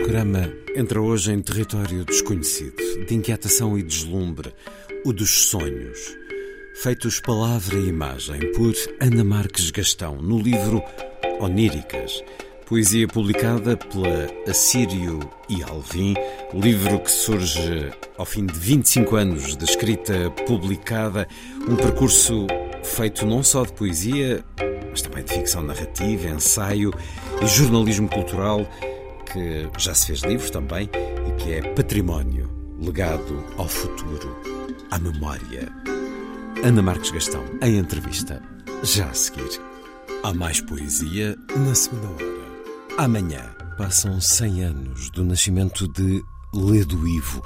programa entra hoje em território desconhecido, de inquietação e deslumbre, o dos sonhos. Feitos palavra e imagem por Ana Marques Gastão, no livro Oníricas, poesia publicada pela Assírio e Alvim, livro que surge ao fim de 25 anos de escrita publicada, um percurso feito não só de poesia, mas também de ficção narrativa, ensaio e jornalismo cultural que já se fez livros também e que é património, legado ao futuro, à memória. Ana Marques Gastão, em entrevista, já a seguir. Há mais poesia na segunda hora. Amanhã passam 100 anos do nascimento de Ledo Ivo,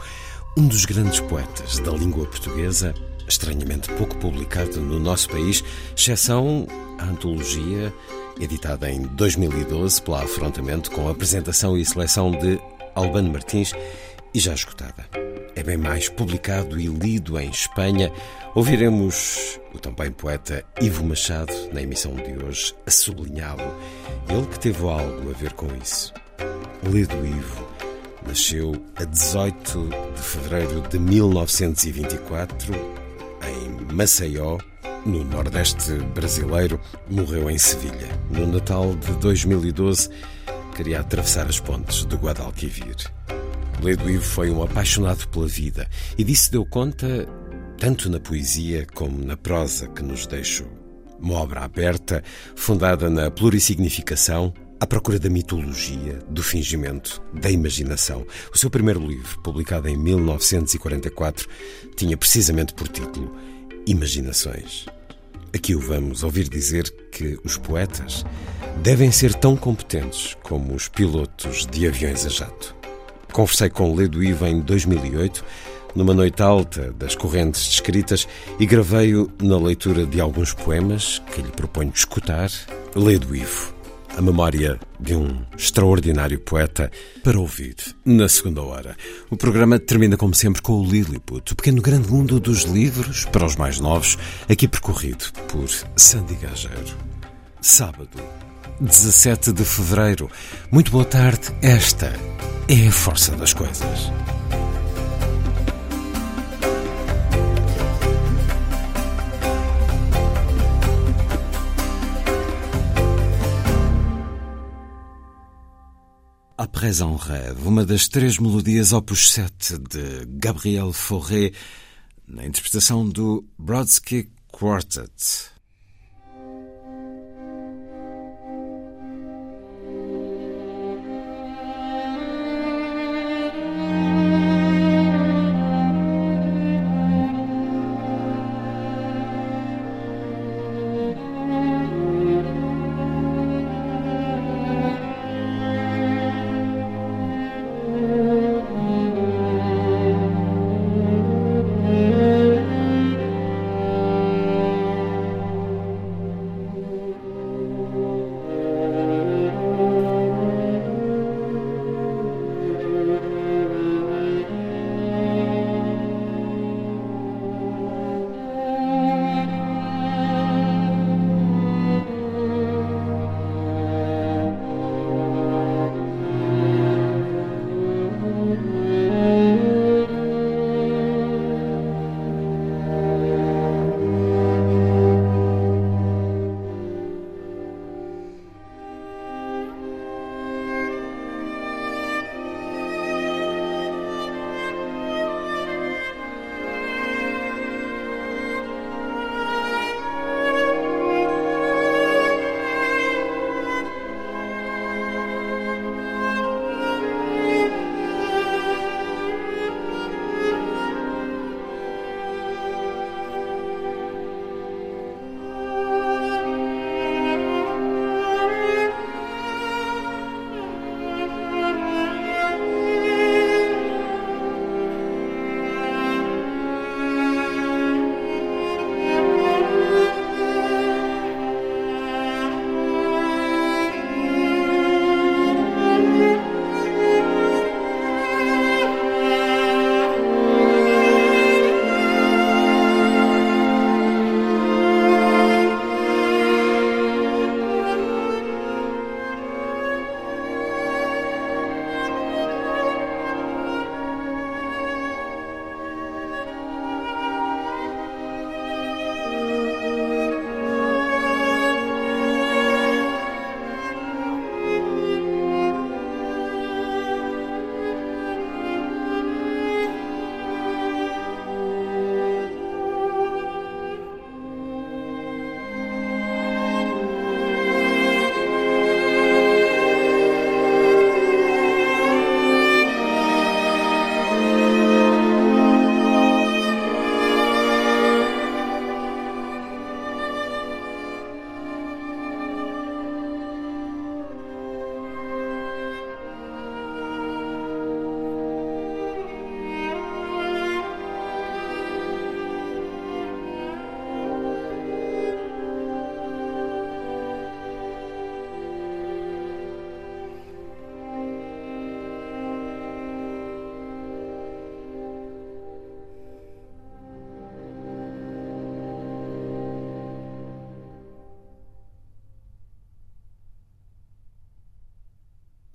um dos grandes poetas da língua portuguesa, estranhamente pouco publicado no nosso país, exceção a antologia editada em 2012 pela Afrontamento, com apresentação e seleção de Albano Martins e já esgotada. É bem mais publicado e lido em Espanha. Ouviremos o também poeta Ivo Machado na emissão de hoje a sublinhá-lo. Ele que teve algo a ver com isso. Lido Ivo nasceu a 18 de fevereiro de 1924 em Maceió, no Nordeste brasileiro, morreu em Sevilha. No Natal de 2012, queria atravessar as pontes do Guadalquivir. Ledo Ivo foi um apaixonado pela vida e disso deu conta tanto na poesia como na prosa que nos deixou. Uma obra aberta, fundada na plurisignificação, à procura da mitologia, do fingimento, da imaginação. O seu primeiro livro, publicado em 1944, tinha precisamente por título Imaginações. Aqui o vamos ouvir dizer que os poetas devem ser tão competentes como os pilotos de aviões a jato. Conversei com Ledo Ivo em 2008, numa noite alta das correntes descritas, e gravei-o na leitura de alguns poemas que lhe proponho escutar. Ledo Ivo, a memória de um extraordinário poeta, para ouvir na segunda hora. O programa termina, como sempre, com o Lilliput, o pequeno grande mundo dos livros, para os mais novos, aqui percorrido por Sandy Gageiro. Sábado, 17 de fevereiro. Muito boa tarde. Esta é a força das coisas. Après un rêve, uma das três melodias opus 7 de Gabriel Fauré, na interpretação do Brodsky Quartet.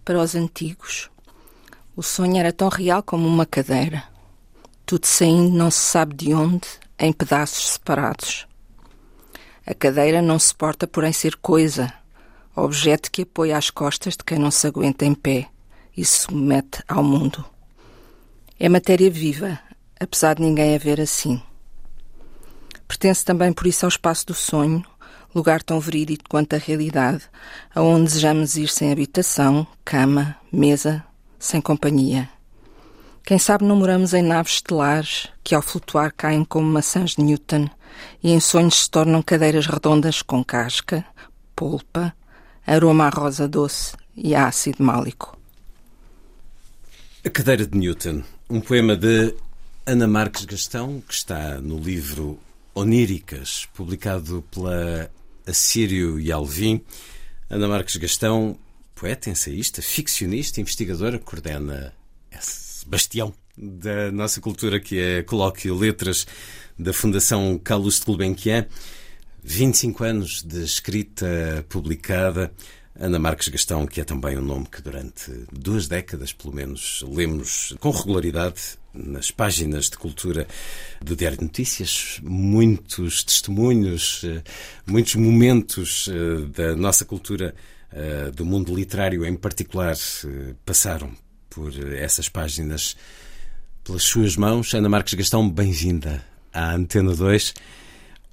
Para os antigos, o sonho era tão real como uma cadeira, tudo saindo não se sabe de onde, em pedaços separados. A cadeira não se porta por em ser coisa, objeto que apoia as costas de quem não se aguenta em pé e se submete ao mundo. É matéria viva, apesar de ninguém a ver assim. Pertence também por isso ao espaço do sonho, lugar tão verídico quanto a realidade, aonde desejamos ir sem habitação, cama, mesa, sem companhia. Quem sabe não moramos em naves estelares que ao flutuar caem como maçãs de Newton e em sonhos se tornam cadeiras redondas com casca, polpa, aroma a rosa doce e ácido málico. A Cadeira de Newton, um poema de Ana Marques Gastão, que está no livro Oníricas, publicado pela Assírio e Alvim. Ana Marques Gastão, poeta, ensaísta, ficcionista, investigadora, coordena esse bastião da nossa cultura que é Colóquio Letras da Fundação Carlos de Gulbenkian. 25 anos de escrita publicada. Ana Marques Gastão, que é também um nome que durante duas décadas, pelo menos, lemos com regularidade nas páginas de cultura do Diário de Notícias, muitos testemunhos, eh, muitos momentos eh, da nossa cultura, eh, do mundo literário em particular, passaram por essas páginas pelas suas mãos. Ana Marques Gastão, bem-vinda à Antena 2.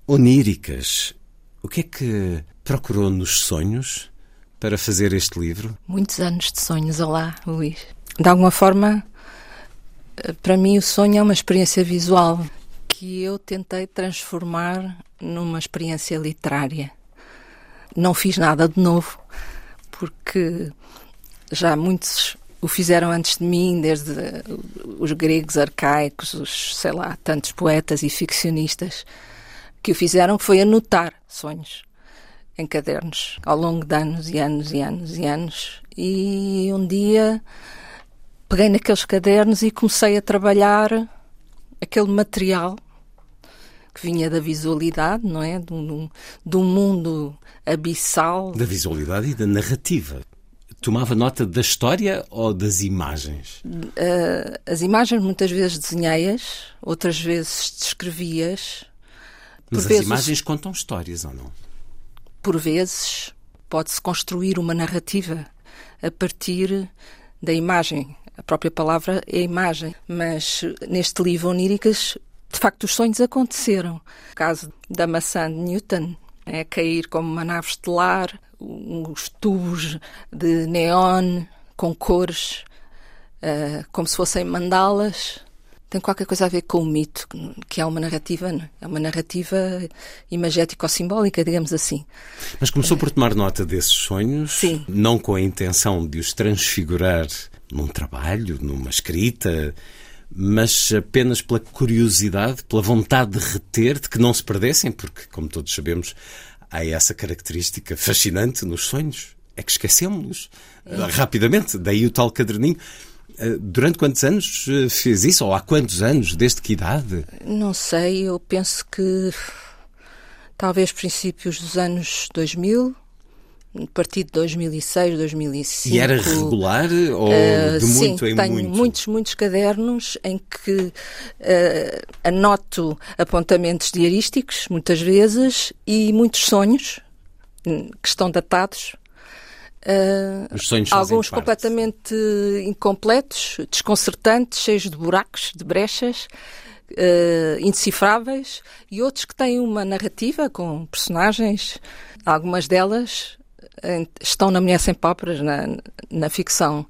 Oníricas, o que é que procurou nos sonhos? para fazer este livro? Muitos anos de sonhos, olá, Luís. De alguma forma, para mim, o sonho é uma experiência visual que eu tentei transformar numa experiência literária. Não fiz nada de novo, porque já muitos o fizeram antes de mim, desde os gregos arcaicos, os, sei lá, tantos poetas e ficcionistas que o fizeram, foi anotar sonhos em cadernos ao longo de anos e anos e anos e anos. E um dia peguei naqueles cadernos e comecei a trabalhar aquele material que vinha da visualidade, não é? De um, de um mundo abissal. Da visualidade e da narrativa. Tomava nota da história ou das imagens? Uh, as imagens muitas vezes desenhei-as, outras vezes descrevi-as. Mas as vezes... imagens contam histórias ou não? por vezes, pode-se construir uma narrativa a partir da imagem. A própria palavra é imagem, mas neste livro Oníricas, de facto, os sonhos aconteceram. O caso da maçã de Newton é cair como uma nave estelar, uns tubos de neon com cores, uh, como se fossem mandalas tem qualquer coisa a ver com o mito, que é uma narrativa, é uma narrativa imagético-simbólica, digamos assim. Mas começou por tomar nota desses sonhos, Sim. não com a intenção de os transfigurar num trabalho, numa escrita, mas apenas pela curiosidade, pela vontade de reter, de que não se perdessem, porque, como todos sabemos, há essa característica fascinante nos sonhos, é que esquecemos-los é. rapidamente, daí o tal caderninho. Eh, durante quantos anos eh, fez isso? Ou há quantos anos? Desde que idade? Não sei, eu penso que talvez princípios dos anos 2000, a partir de 2006, 2005. E era regular ou uh, de muito sim, em tenho muito? muitos, muitos cadernos em que uh, anoto apontamentos diarísticos, muitas vezes, e muitos sonhos hum, que estão datados Uh, Os sonhos alguns parte. completamente incompletos, desconcertantes, cheios de buracos, de brechas, uh, indecifráveis, e outros que têm uma narrativa com personagens. Algumas delas estão na Mulher Sem Páprias, na, na ficção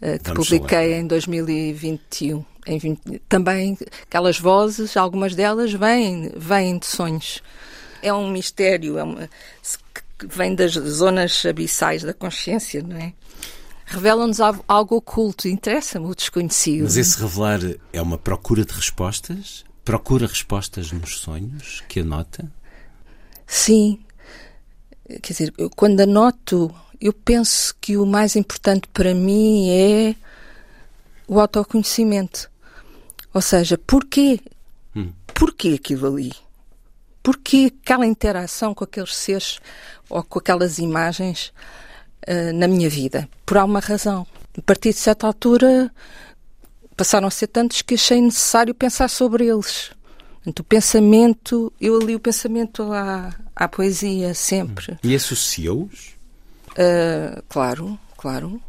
que Vamos publiquei em 2021. Em 20, também aquelas vozes, algumas delas vêm, vêm de sonhos. É um mistério, é uma, que vem das zonas abissais da consciência, não é? Revelam-nos algo oculto, interessa-me o desconhecido. Mas esse revelar é uma procura de respostas? Procura respostas nos sonhos que anota? Sim. Quer dizer, eu, quando anoto, eu penso que o mais importante para mim é o autoconhecimento. Ou seja, porquê? Hum. Porquê aquilo ali? Porquê aquela interação com aqueles seres ou com aquelas imagens uh, na minha vida, por alguma razão. A partir de certa altura, passaram a ser tantos que achei necessário pensar sobre eles. Portanto, o pensamento, eu li o pensamento à, à poesia sempre. E associou-os? Uh, claro, claro.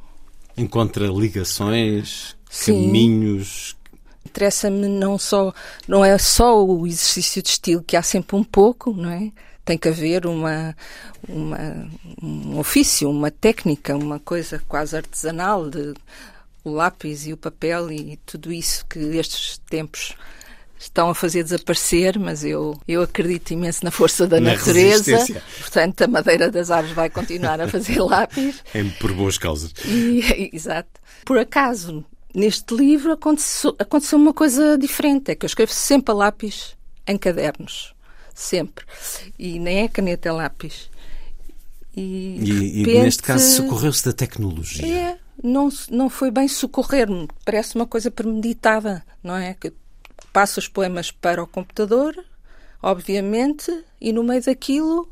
Encontra ligações, Sim. caminhos. Interessa-me não só, não é só o exercício de estilo, que há sempre um pouco, não é? Tem que haver uma, uma, um ofício, uma técnica, uma coisa quase artesanal de o lápis e o papel e tudo isso que estes tempos estão a fazer desaparecer, mas eu, eu acredito imenso na força da na natureza. Portanto, a madeira das árvores vai continuar a fazer lápis. É por boas causas. E, exato. Por acaso, neste livro aconteceu, aconteceu uma coisa diferente, é que eu escrevo sempre a lápis em cadernos. Sempre. E nem é caneta, é lápis. E, e, repente, e neste caso socorreu-se da tecnologia. É, não, não foi bem socorrer-me. Parece uma coisa premeditada, não é? Que passo os poemas para o computador, obviamente, e no meio daquilo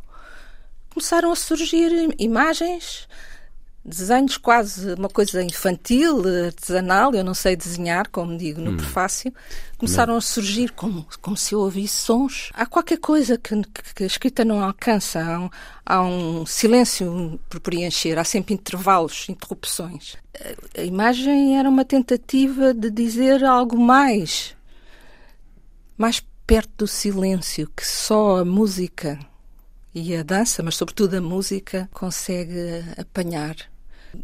começaram a surgir imagens, desenhos quase uma coisa infantil, artesanal, eu não sei desenhar, como digo no hum. prefácio, começaram não. a surgir como, como se eu ouvisse sons. Há qualquer coisa que, que a escrita não alcança, há um, há um silêncio por preencher, há sempre intervalos, interrupções. A, a imagem era uma tentativa de dizer algo mais, mais perto do silêncio que só a música e a dança, mas sobretudo a música, consegue apanhar.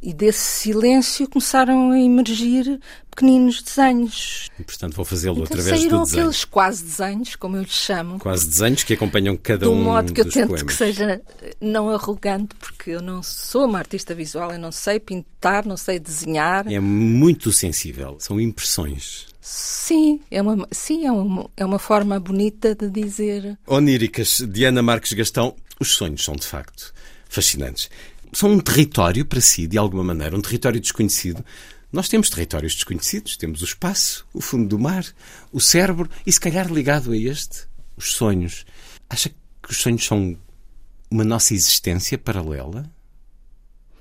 E desse silêncio começaram a emergir pequeninos desenhos. E, portanto, vou fazê-lo então, através do desenho. aqueles quase desenhos, como eu lhes chamo. Quase desenhos que acompanham cada um De um modo que eu tento poemas. que seja não arrogante, porque eu não sou uma artista visual, eu não sei pintar, não sei desenhar. É muito sensível, são impressões. Sim, é uma, sim é, uma, é uma forma bonita de dizer. Oníricas, Diana Marques Gastão, os sonhos são de facto fascinantes são um território para si, de alguma maneira, um território desconhecido. Nós temos territórios desconhecidos, temos o espaço, o fundo do mar, o cérebro e, se calhar, ligado a este, os sonhos. Acha que os sonhos são uma nossa existência paralela?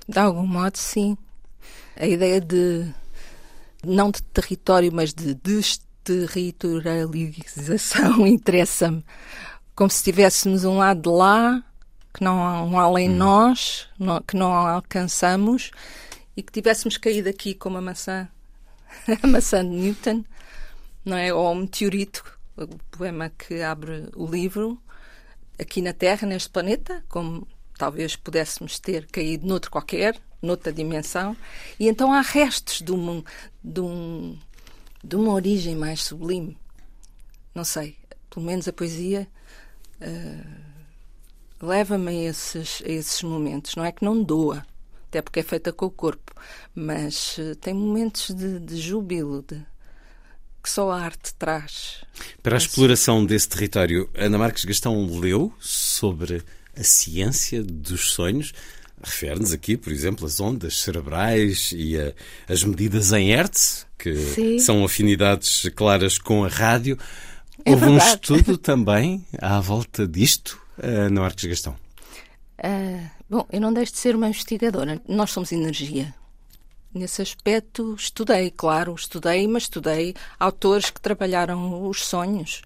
De algum modo, sim. A ideia de, não de território, mas de desterritorialização interessa-me. Como se estivéssemos um lado de lá que não há um além hum. nós, que não alcançamos e que tivéssemos caído aqui como a maçã, a maçã de Newton, não é? Ou o meteorito, o poema que abre o livro, aqui na Terra, neste planeta, como talvez pudéssemos ter caído noutro qualquer, noutra dimensão, e então há restos de, um, de, um, de uma origem mais sublime. Não sei, pelo menos a poesia. Uh, leva-me a esses, a esses momentos. Não é que não doa, até porque é feita com o corpo, mas uh, tem momentos de, de júbilo, de, que só a arte traz. Para a exploração desse território, Ana Marques Gastão leu sobre a ciência dos sonhos. Refere-nos aqui, por exemplo, as ondas cerebrais e a, as medidas em Hertz, que Sim. são afinidades claras com a rádio. É Houve verdade. um estudo também à volta disto? uh, no Arcos Gastão? Uh, bom, eu não deixo de ser uma investigadora. Nós somos energia. Nesse aspecto, estudei, claro, estudei, mas estudei autores que trabalharam os sonhos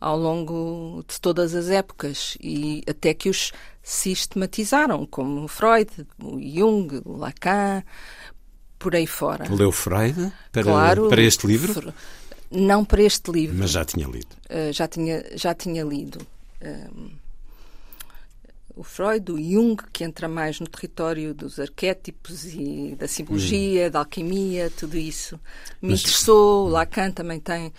ao longo de todas as épocas e até que os sistematizaram, como Freud, Jung, Lacan, por aí fora. Leu Freud para, claro, para este livro? Não para este livro. Mas já tinha lido? Uh, já, tinha, já tinha lido. Uh, o Freud, o Jung, que entra mais no território dos arquétipos e da simbologia, hum. da alquimia, tudo isso. Me Mas... interessou, Lacan também tem,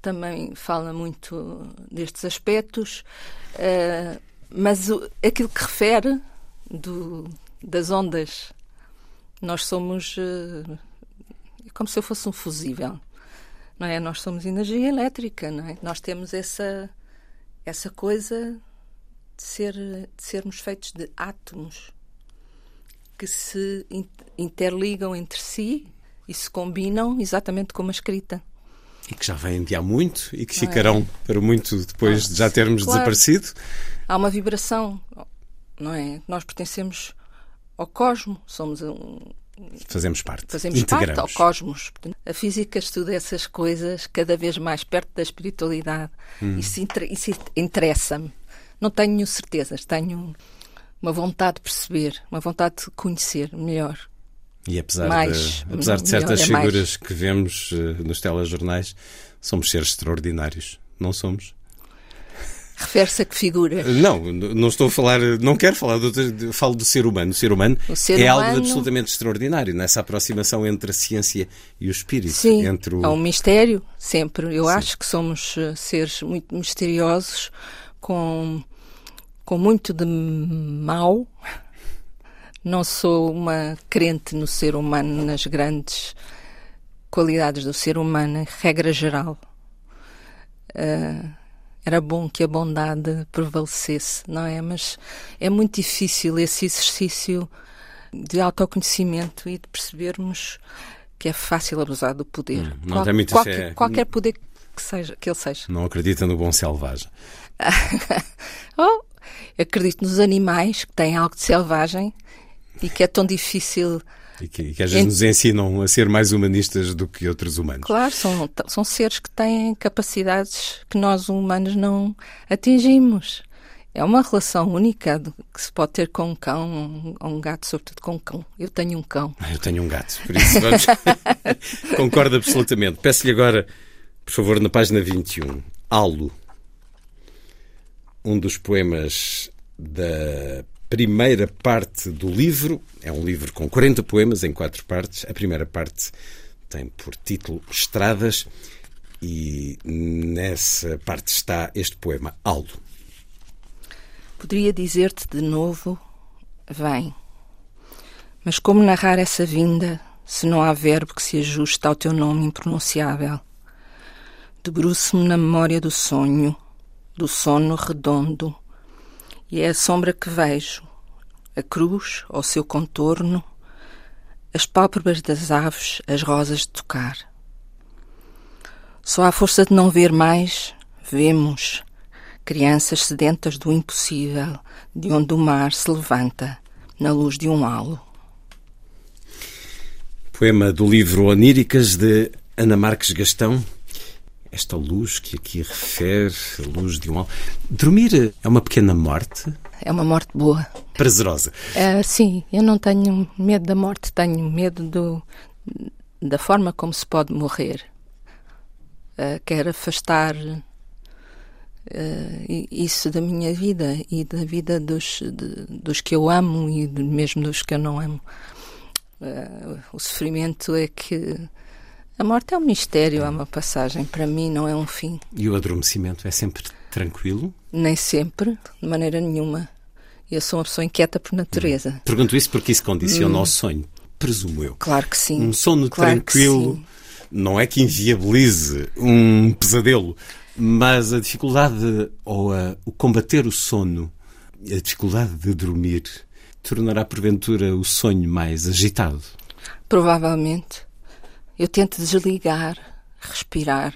também fala muito destes aspectos, uh, mas o, aquilo que refere do, das ondas, nós somos uh, como se eu fosse um fusível, não é? Nós somos energia elétrica, não é? Nós temos essa essa coisa de, ser, de sermos feitos de átomos que se interligam entre si e se combinam exatamente como a escrita. E que já vêm de há muito e que não ficarão é? para muito depois ah, de já termos claro. desaparecido. Há uma vibração, não é? Nós pertencemos ao cosmo, somos um, Fazemos parte. Fazemos Integramos. parte ao cosmos. A física estuda essas coisas cada vez mais perto da espiritualidade. Hum. Isso, isso interessa-me. Não tenho certezas, tenho uma vontade de perceber, uma vontade de conhecer melhor. E apesar mais, de, apesar de melhor, certas é figuras mais. que vemos uh, nos telejornais, somos seres extraordinários. Não somos? Refere-se a que figura? Não, não estou a falar, não quero falar, do, falo do ser humano. O ser humano O ser é humano- algo absolutamente extraordinário nessa aproximação entre a ciência e o espírito. Sim, entre o... é um mistério, sempre. Eu Sim. acho que somos eh, seres muito misteriosos, com, com muito de mau. Não sou uma crente no ser humano, nas grandes qualidades do ser humano, em regra geral. Eh, era bom que a bondade prevalecesse, não é? Mas é muito difícil esse exercício de autoconhecimento e de percebermos que é fácil abusar do poder. Hum, muita qualquer, fé. qualquer poder que, seja, que ele seja. Não acredita no bom selvagem. Oh, acredito nos animais que têm algo de selvagem e que é tão difícil. E que, e que às vezes Ent- nos ensinam a ser mais humanistas do que outros humanos. Claro, são, são seres que têm capacidades que nós humanos não atingimos. É uma relação única que se pode ter com um cão, ou um gato, sobretudo com um cão. Eu tenho um cão. Ah, Eu tenho um gato, por isso vamos. Concordo absolutamente. Peço-lhe agora, por favor, na página 21, Alo. Um dos poemas da primeira parte do livro. É um livro com 40 poemas em quatro partes. A primeira parte tem por título Estradas e nessa parte está este poema, Alo. Poderia dizer-te de novo: vem. Mas como narrar essa vinda se não há verbo que se ajuste ao teu nome impronunciável? Debruço-me na memória do sonho, do sono redondo, e é a sombra que vejo, a cruz ao seu contorno, as pálpebras das aves, as rosas de tocar. Só à força de não ver mais, vemos crianças sedentas do impossível, de onde o mar se levanta na luz de um halo. Poema do livro Oníricas de Ana Marques Gastão. Esta luz que aqui refere, a luz de um al- Dormir é uma pequena morte É uma morte boa. prazerosa. Ah, sim, eu não tenho medo da morte, tenho medo do, da forma como se pode morrer. Ah, quero afastar i- isso da minha vida e da vida dos, de- dos que eu amo e de- mesmo dos que eu não amo. Ah, o sofrimento é que. A morte é um mistério, é uma passagem. Para mim, não é um fim. E o adormecimento é sempre tranquilo? Nem sempre, de maneira nenhuma. Eu sou uma pessoa inquieta por natureza. Pergunto isso porque isso condiciona ao sonho, presumo eu. Claro que sim. Um sono Claro tranquilo não é que inviabilize um pesadelo, mas a dificuldade ou a- o combater o sono, a dificuldade de dormir, tornará porventura o sonho mais agitado. Provavelmente. Eu tento desligar, respirar.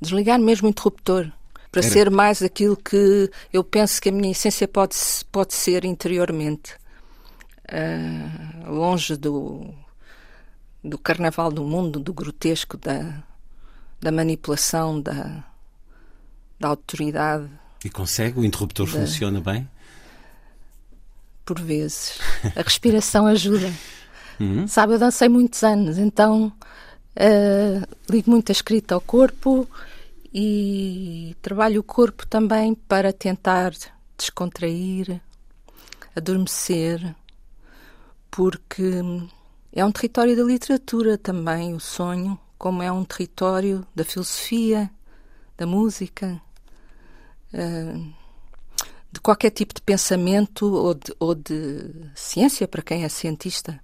Desligar mesmo o interruptor. Para Era- ser mais aquilo que eu penso que a minha essência pode, pode ser interiormente. Ah, longe do, do carnaval do mundo, do grotesco, da, da manipulação, da, da autoridade, E consegue? O interruptor funciona bem? por vezes. A respiração ajuda. Sabe, eu dancei muitos anos, então eh, ligo muito a escrita ao corpo e trabalho o corpo também para tentar descontrair, adormecer, porque é um território da literatura também, o sonho, como é um território da filosofia, da música. eh, de qualquer tipo de pensamento ou de, ou de ciência, para quem é cientista.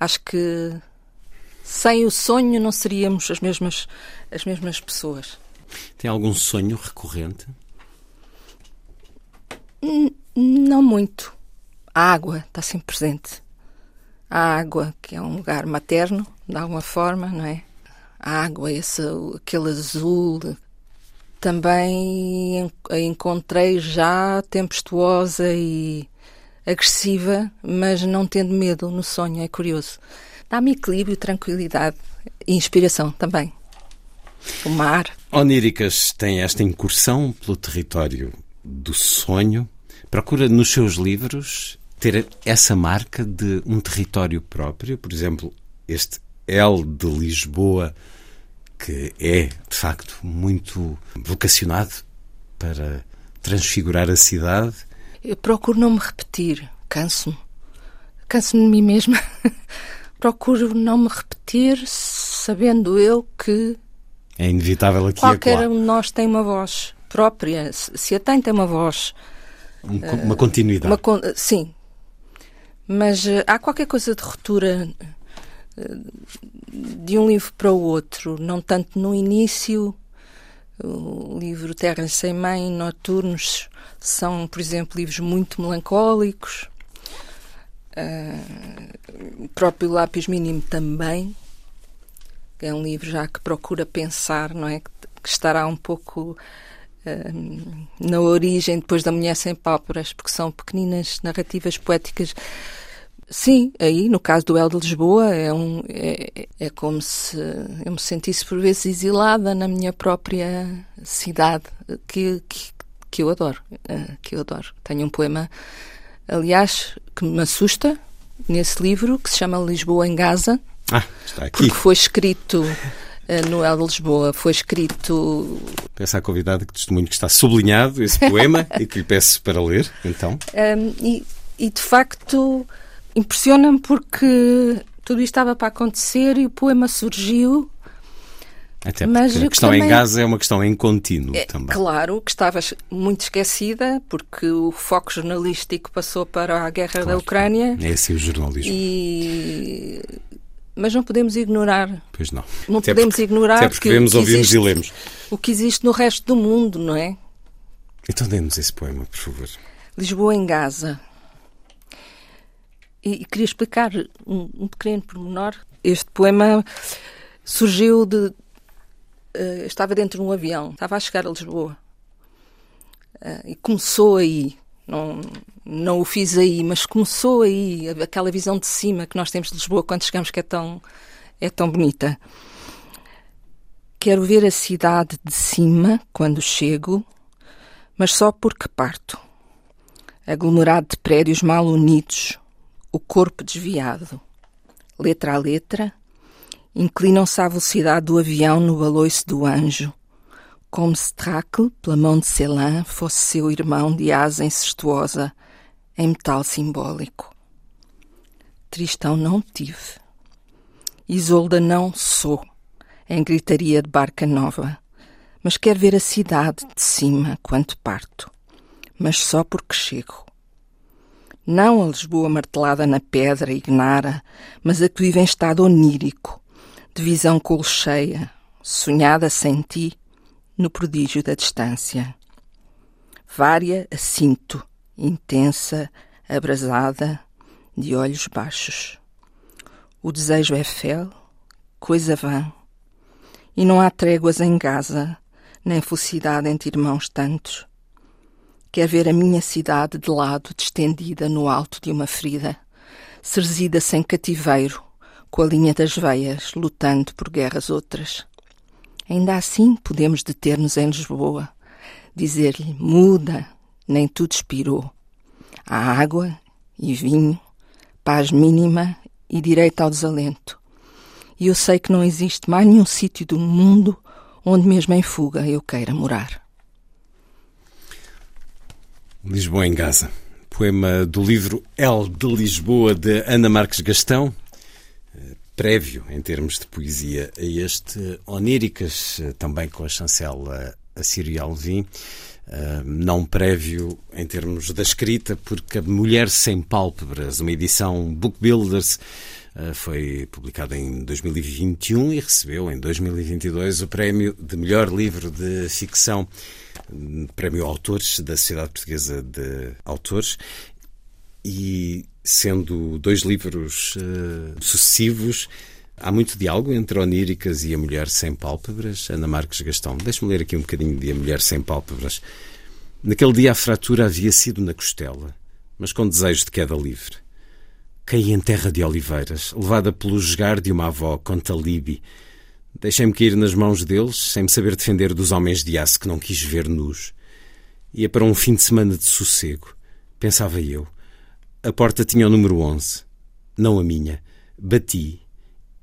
Acho que sem o sonho não seríamos as mesmas, as mesmas pessoas. Tem algum sonho recorrente? Não muito. A água está sempre presente. A água, que é um lugar materno, de alguma forma, não é? A água, esse, aquele azul. Também a encontrei já tempestuosa e agressiva, mas não tendo medo no sonho, é curioso. Dá-me equilíbrio, tranquilidade e inspiração também. O mar. Oníricas tem esta incursão pelo território do sonho. Procura nos seus livros ter essa marca de um território próprio. Por exemplo, este L de Lisboa, que é, de facto, muito vocacionado para transfigurar a cidade. Eu procuro não me repetir, canso-me. Canso-me de mim mesma. procuro não me repetir, sabendo eu que. É inevitável aqui Qualquer um de nós tem uma voz própria. Se a tem, tem uma voz. Um, uma continuidade. Uma, sim. Mas uh, há qualquer coisa de ruptura uh, de um livro para o outro, não tanto no início. O livro Terra Sem Mãe, Noturnos, são, por exemplo, livros muito melancólicos. Uh, o próprio Lápis Mínimo também. É um livro já que procura pensar, não é? Que, estará um pouco uh, na origem depois da Mulher Sem Pálpebras, porque são pequeninas narrativas poéticas. Sim, aí no caso do El de Lisboa é, um, é, é como se eu me sentisse por vezes exilada na minha própria cidade, que, que, que eu adoro, uh, que eu adoro. Tenho um poema, aliás, que me assusta nesse livro, que se chama Lisboa em Gaza. Ah, está aqui. Porque foi escrito uh, no El de Lisboa, foi escrito. Peço à convidada que testemunho que está sublinhado esse poema e que lhe peço para ler, então. Um, e, e de facto impressiona-me porque tudo isto estava para acontecer e o poema surgiu. Até porque mas a questão também... em Gaza é uma questão em contínuo é, também. Claro, que estava muito esquecida, porque o foco jornalístico passou para a guerra claro, da Ucrânia. É assim o jornalismo. E... Mas não podemos ignorar. Pois não. Não até podemos porque, ignorar. Até porque vemos, ouvimos existe, e lemos. O que existe no resto do mundo, não é? Então dê-nos esse poema, por favor. Lisboa em Gaza. E, queria explicar um, um pequeno pormenor. Este poema surgiu de. Uh, estava dentro de um avião, estava a chegar a Lisboa. Uh, e começou aí. Não, não o fiz aí, mas começou aí. Aquela visão de cima que nós temos de Lisboa quando chegamos, que é tão, é tão bonita. Quero ver a cidade de cima quando chego, mas só porque parto. Aglomerado de prédios mal unidos, o corpo desviado. Letra a letra, inclinam-se à velocidade do avião no baloiço do anjo, como se Tracle, pela mão de Celan, fosse seu irmão de asa incestuosa, em metal simbólico. Tristão não tive. Isolda não sou, em gritaria de barca nova, mas quero ver a cidade de cima quando parto, mas só porque chego. Não a Lisboa martelada na pedra ignara, mas a que vive em estado onírico, de visão colcheia, sonhada sem ti, no prodígio da distância. Vária a cinto, intensa, abrasada, de olhos baixos. O desejo é fel, coisa vã, e não há tréguas em Gaza, nem felicidade entre irmãos tantos. Quer ver a minha cidade de lado, distendida no alto de uma ferida, serzida sem cativeiro, com a linha das veias, lutando por guerras outras. Ainda assim podemos deter-nos em Lisboa, dizer-lhe: muda, nem tudo expirou. Há água e vinho, paz mínima e direito ao desalento. E eu sei que não existe mais nenhum sítio do mundo onde, mesmo em fuga, eu queira morar. Lisboa em Gaza. Poema do livro El de Lisboa, de Ana Marques Gastão. Eh, prévio, em termos de poesia, a este Oníricas, eh, também com a chancela Assírio Alvim. Uh, não prévio em termos da escrita, porque A Mulher Sem Pálpebras, uma edição Book Builders, uh, foi publicada em 2021 e recebeu em 2022 o prémio de melhor livro de ficção Prémio Autores da Sociedade Portuguesa de Autores e sendo dois livros uh, sucessivos, há muito diálogo entre Oníricas e A Mulher Sem Pálpebras. Ana Marques Gastão, deixe-me ler aqui um bocadinho de A Mulher Sem Pálpebras. Naquele dia a fratura havia sido na costela, mas com desejo de queda livre. Caí em terra de oliveiras, levada pelo jogar de uma avó com talibi. Deixei-me cair nas mãos deles, sem me saber defender dos homens de aço que não quis ver nus. Ia para um fim de semana de sossego. Pensava eu. A porta tinha o número 11. Não a minha. Bati.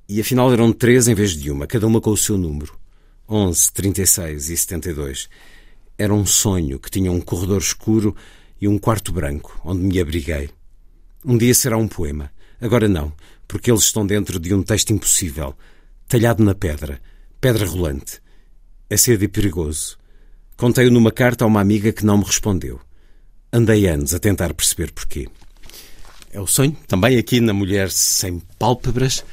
E afinal eram três em vez de uma, cada uma com o seu número. 11, 36 e 72. Era um sonho que tinha um corredor escuro e um quarto branco, onde me abriguei. Um dia será um poema. Agora não, porque eles estão dentro de um texto impossível, talhado na pedra, pedra rolante. É cedo e perigoso. Contei-o numa carta a uma amiga que não me respondeu. Andei anos a tentar perceber porquê. É o sonho, também aqui na Mulher Sem Pálpebras.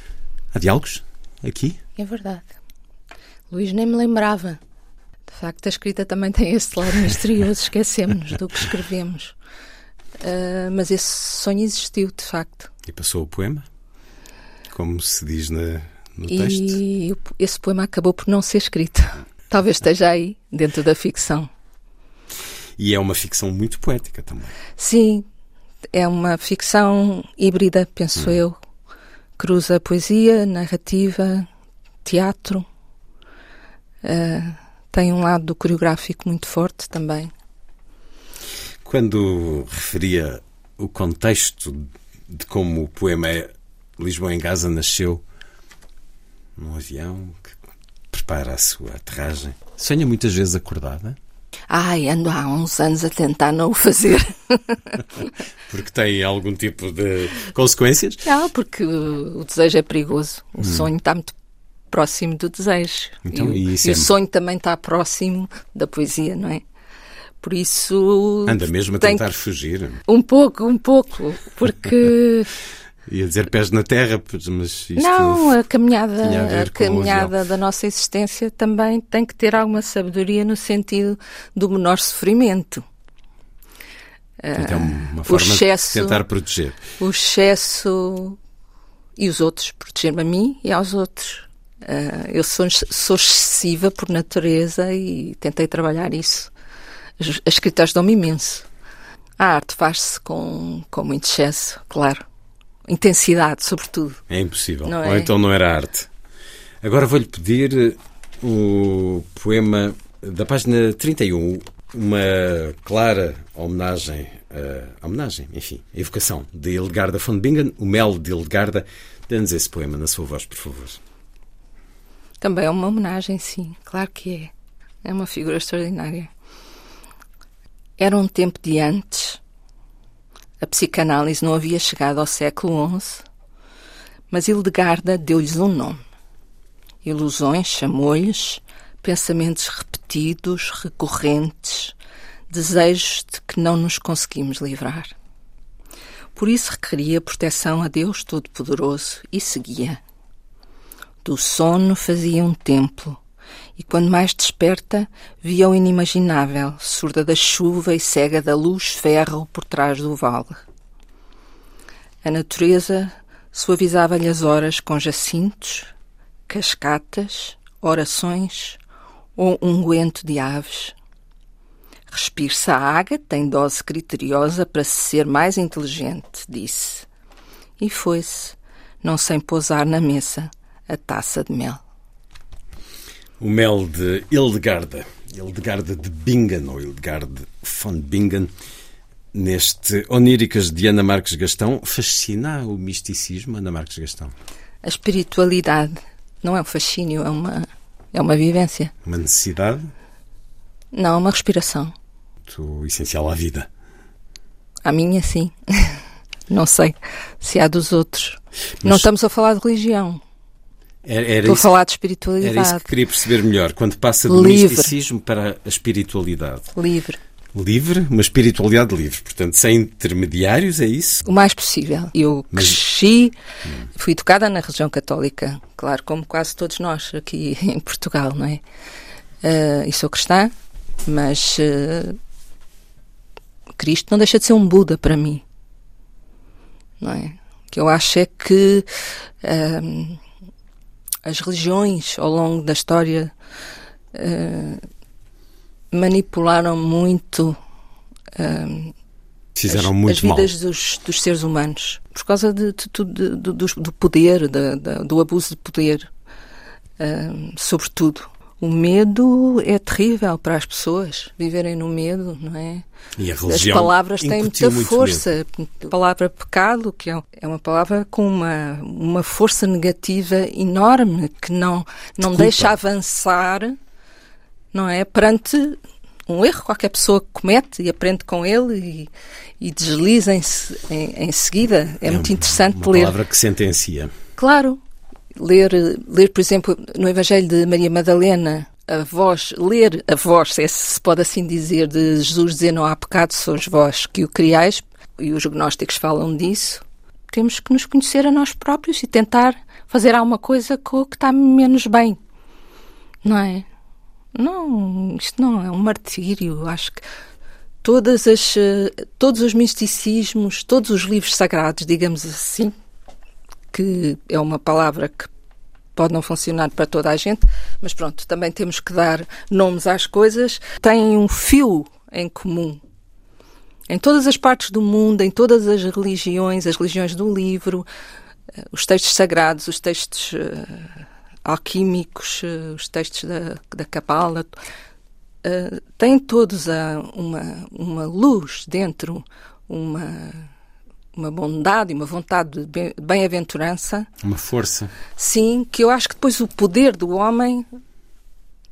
Há diálogos? Aqui? É verdade. Luís nem me lembrava. De facto, a escrita também tem esse lado misterioso, esquecemos do que escrevemos. Uh, mas esse sonho existiu, de facto. E passou o poema? Como se diz na, no e texto? E esse poema acabou por não ser escrito. Talvez esteja aí, dentro da ficção. E é uma ficção muito poética também. Sim, é uma ficção híbrida, penso hum. eu. Cruza poesia, narrativa, teatro. Uh, tem um lado coreográfico muito forte também. Quando referia o contexto de como o poema é Lisboa em Gaza nasceu num avião que prepara a sua aterragem, sonha muitas vezes acordada? Ai, ando há uns anos a tentar não o fazer. porque tem algum tipo de consequências? Não, porque o desejo é perigoso. O hum. sonho está muito próximo do desejo. Então, e, e, e o sonho também está próximo da poesia, não é? Por isso. Anda mesmo a tentar fugir. Um pouco, um pouco. Porque. Ia dizer pés na terra, mas isto Não, a caminhada, a, a caminhada da nossa existência também tem que ter alguma sabedoria no sentido do menor sofrimento. É uma forma excesso, de tentar proteger. O excesso e os outros, proteger-me a mim e aos outros. Uh, eu sou, sou excessiva por natureza e tentei trabalhar isso. As, as escritas dão-me imenso. A arte faz-se com, com muito excesso, claro. Intensidade, sobretudo. É impossível. Não Ou é? então não era arte. Agora vou-lhe pedir o poema da página 31, uma clara homenagem, uh, homenagem, enfim, a evocação de Hildegarda von Bingen, o Mel de Hildegarda. Dê-nos esse poema na sua voz, por favor. Também é uma homenagem, sim, claro que é. É uma figura extraordinária. Era um tempo de antes. A psicanálise não havia chegado ao século XI, mas Hildegarda deu-lhes um nome. Ilusões chamou-lhes, pensamentos repetidos, recorrentes, desejos de que não nos conseguimos livrar. Por isso requeria proteção a Deus Todo-Poderoso e seguia. Do sono fazia um templo, e quando mais desperta, via o inimaginável, surda da chuva e cega da luz ferro por trás do vale. A natureza suavizava-lhe as horas com jacintos, cascatas, orações ou unguento de aves. Respire-se a água tem dose criteriosa para se ser mais inteligente, disse. E foi-se, não sem pousar na mesa a taça de mel. O mel de Hildegarda, Hildegarda de Bingen, ou Hildegarda von Bingen, neste Oníricas de Ana Marques Gastão, fascina o misticismo, Ana Marques Gastão? A espiritualidade não é um fascínio, é uma, é uma vivência. Uma necessidade? Não, é uma respiração. Muito essencial à vida. A minha, sim. Não sei se há dos outros. Mas... Não estamos a falar de religião. Era, era Estou a falar de espiritualidade. Era isso que queria perceber melhor. Quando passa do livre. misticismo para a espiritualidade. Livre. Livre, uma espiritualidade livre. Portanto, sem intermediários, é isso? O mais possível. Eu Mas... cresci, fui educada na religião católica, claro, como quase todos nós aqui em Portugal, não é? Uh, e sou cristã, mas uh, Cristo não deixa de ser um Buda para mim. Não é? O que eu acho é que. Uh, as religiões ao longo da história uh, manipularam muito uh, Fizeram as, muito as vidas dos, dos, seres humanos por causa de, de, de, do, do, poder, do abuso de poder, uh, sobretudo. O medo é terrível para as pessoas viverem no medo, não é? E a religião As palavras têm muita força. A palavra pecado, que é, é uma palavra com uma, uma força negativa enorme que não, não de deixa avançar, não é? Perante um erro que qualquer pessoa comete e aprende com ele e, e desliza em, em, em seguida. É, é muito interessante uma ler. Uma palavra que sentencia. Claro. Ler, ler, por exemplo, no Evangelho de Maria Madalena, a voz, ler a voz, se pode assim dizer, de Jesus dizer não há pecado, sois vós que o criais, e os gnósticos falam disso, temos que nos conhecer a nós próprios e tentar fazer alguma coisa com o que está menos bem. Não é? Não, isto não é um martírio. Acho que todas as, eh, todos os misticismos, todos os livros sagrados, digamos assim, que é uma palavra que pode não funcionar para toda a gente, mas pronto, também temos que dar nomes às coisas, têm um fio em comum. Em todas as partes do mundo, em todas as religiões, as religiões do livro, eh, os textos sagrados, os textos uh, alquímicos, uh, os textos da, da Cabala, uh, têm todos a, uma, uma luz dentro, uma, uma bondade e uma vontade de bem-aventurança. Uma força. Sim, que eu acho que depois o poder do homem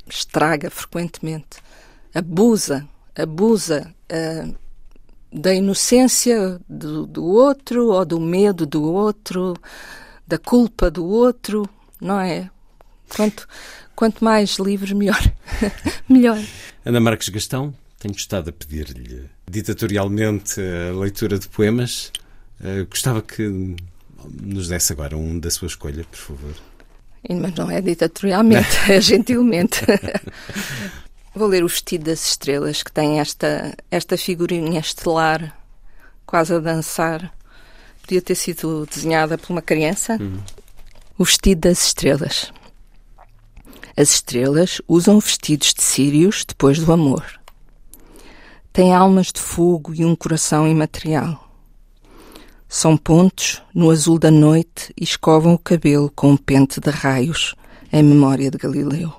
estraga frequentemente, abusa, abusa uh, da inocência do, do outro ou do medo do outro, da culpa do outro, não é? Quanto, quanto mais livros, melhor. melhor. Ana Marques Gastão, tenho estado a pedir-lhe ditatorialmente a leitura de poemas. Uh, gostava que nos desse agora um da sua escolha, por favor. Mas não é ditatorialmente, é gentilmente. Vou ler O Vestido das Estrelas, que tem esta, esta figurinha estelar, quase a dançar. Podia ter sido desenhada por uma criança. Uhum. O Vestido das Estrelas. As estrelas usam vestidos de sírios depois do amor. Têm almas de fogo e um coração imaterial. São pontos no azul da noite e escovam o cabelo com um pente de raios em memória de Galileu.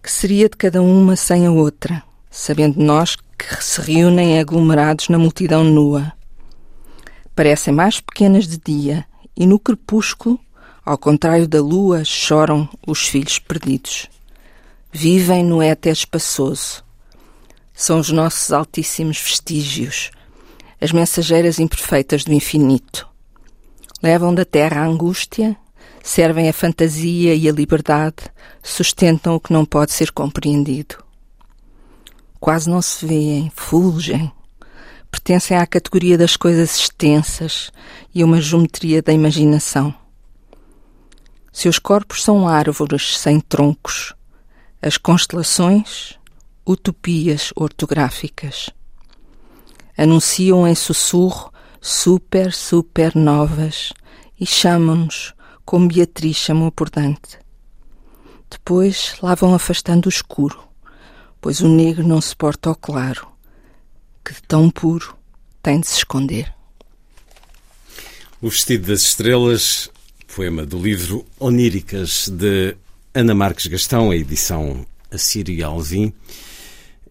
Que seria de cada uma sem a outra, sabendo nós que se reúnem aglomerados na multidão nua? Parecem mais pequenas de dia e no crepúsculo ao contrário da lua, choram os filhos perdidos. Vivem no éter espaçoso. São os nossos altíssimos vestígios, as mensageiras imperfeitas do infinito. Levam da terra a angústia, servem a fantasia e a liberdade, sustentam o que não pode ser compreendido. Quase não se veem, fulgem. Pertencem à categoria das coisas extensas e uma geometria da imaginação. Seus corpos são árvores sem troncos, as constelações, utopias ortográficas. Anunciam em sussurro super, super novas e chamam-nos como Beatriz chamou por Dante. Depois lá vão afastando o escuro, pois o negro não se porta ao claro, que de tão puro tem de se esconder. O vestido das estrelas poema do livro Oníricas de Ana Marques Gastão, a edição Assírio Alvim.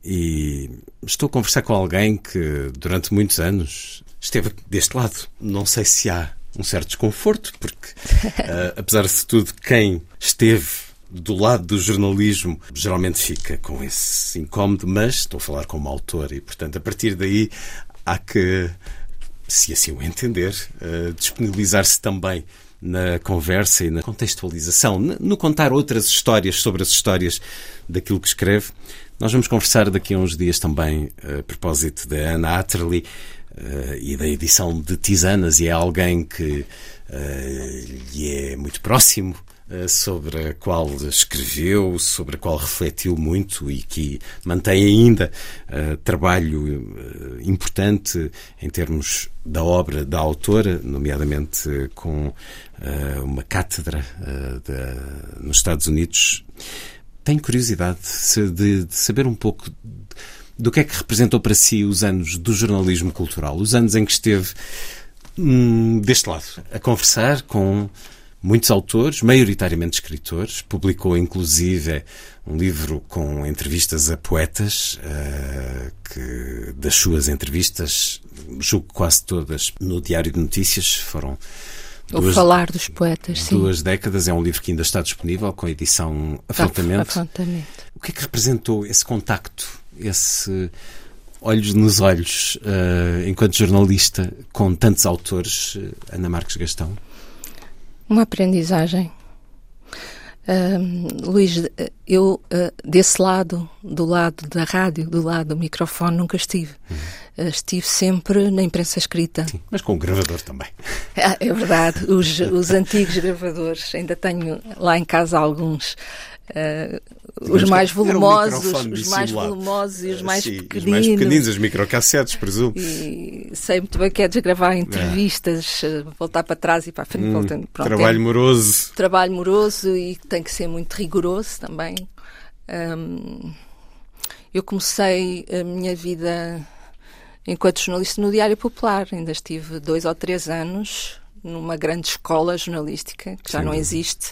E estou a conversar com alguém que durante muitos anos esteve deste lado. Não sei se há um certo desconforto, porque, uh, apesar de tudo, quem esteve do lado do jornalismo geralmente fica com esse incómodo, mas estou a falar como autor e, portanto, a partir daí há que, se assim o entender, uh, disponibilizar-se também na conversa e na contextualização, no contar outras histórias sobre as histórias daquilo que escreve. Nós vamos conversar daqui a uns dias também a propósito da Anna Atterley uh, e da edição de Tisanas, e é alguém que uh, lhe é muito próximo eh, sobre a qual escreveu, sobre a qual refletiu muito e que mantém ainda trabalho importante em termos da obra da autora, nomeadamente com uma cátedra nos Estados Unidos. Tenho curiosidade de, de, saber um pouco do que é que representou para si os anos do jornalismo cultural, os anos em que esteve hum, deste lado, a conversar com muitos autores, maioritariamente escritores, publicou inclusive um livro com entrevistas a poetas, uh, que das suas entrevistas, julgo quase todas no Diário de Notícias, foram o duas, falar dos poetas, sim. Duas décadas, é um livro que ainda está disponível com a edição Afrontamento. Afrontamento. O que é que representou esse contacto, esse olhos nos olhos, uh, enquanto jornalista, com tantos autores, uh, Ana Marques Gastão? Uma aprendizagem. Uh, Luís, eu uh, desse lado, do lado da rádio, do lado do microfone, nunca estive. Uhum. Uh, estive sempre na imprensa escrita. Sim, mas com o gravador também. Ah, é verdade, os, os antigos gravadores, ainda tenho lá em casa alguns. Uh, os mais volumosos, um os mais volumosos e os mais Sim, pequeninos. Os mais pequeninos, os microcassetes, presumo. E sei muito bem que é desgravar entrevistas, é. voltar para trás e para a frente. Hum, voltando, pronto, trabalho é, moroso. Trabalho moroso e tem que ser muito rigoroso também. Um, eu comecei a minha vida enquanto jornalista no Diário Popular. Ainda estive dois ou três anos numa grande escola jornalística que já Sim. não existe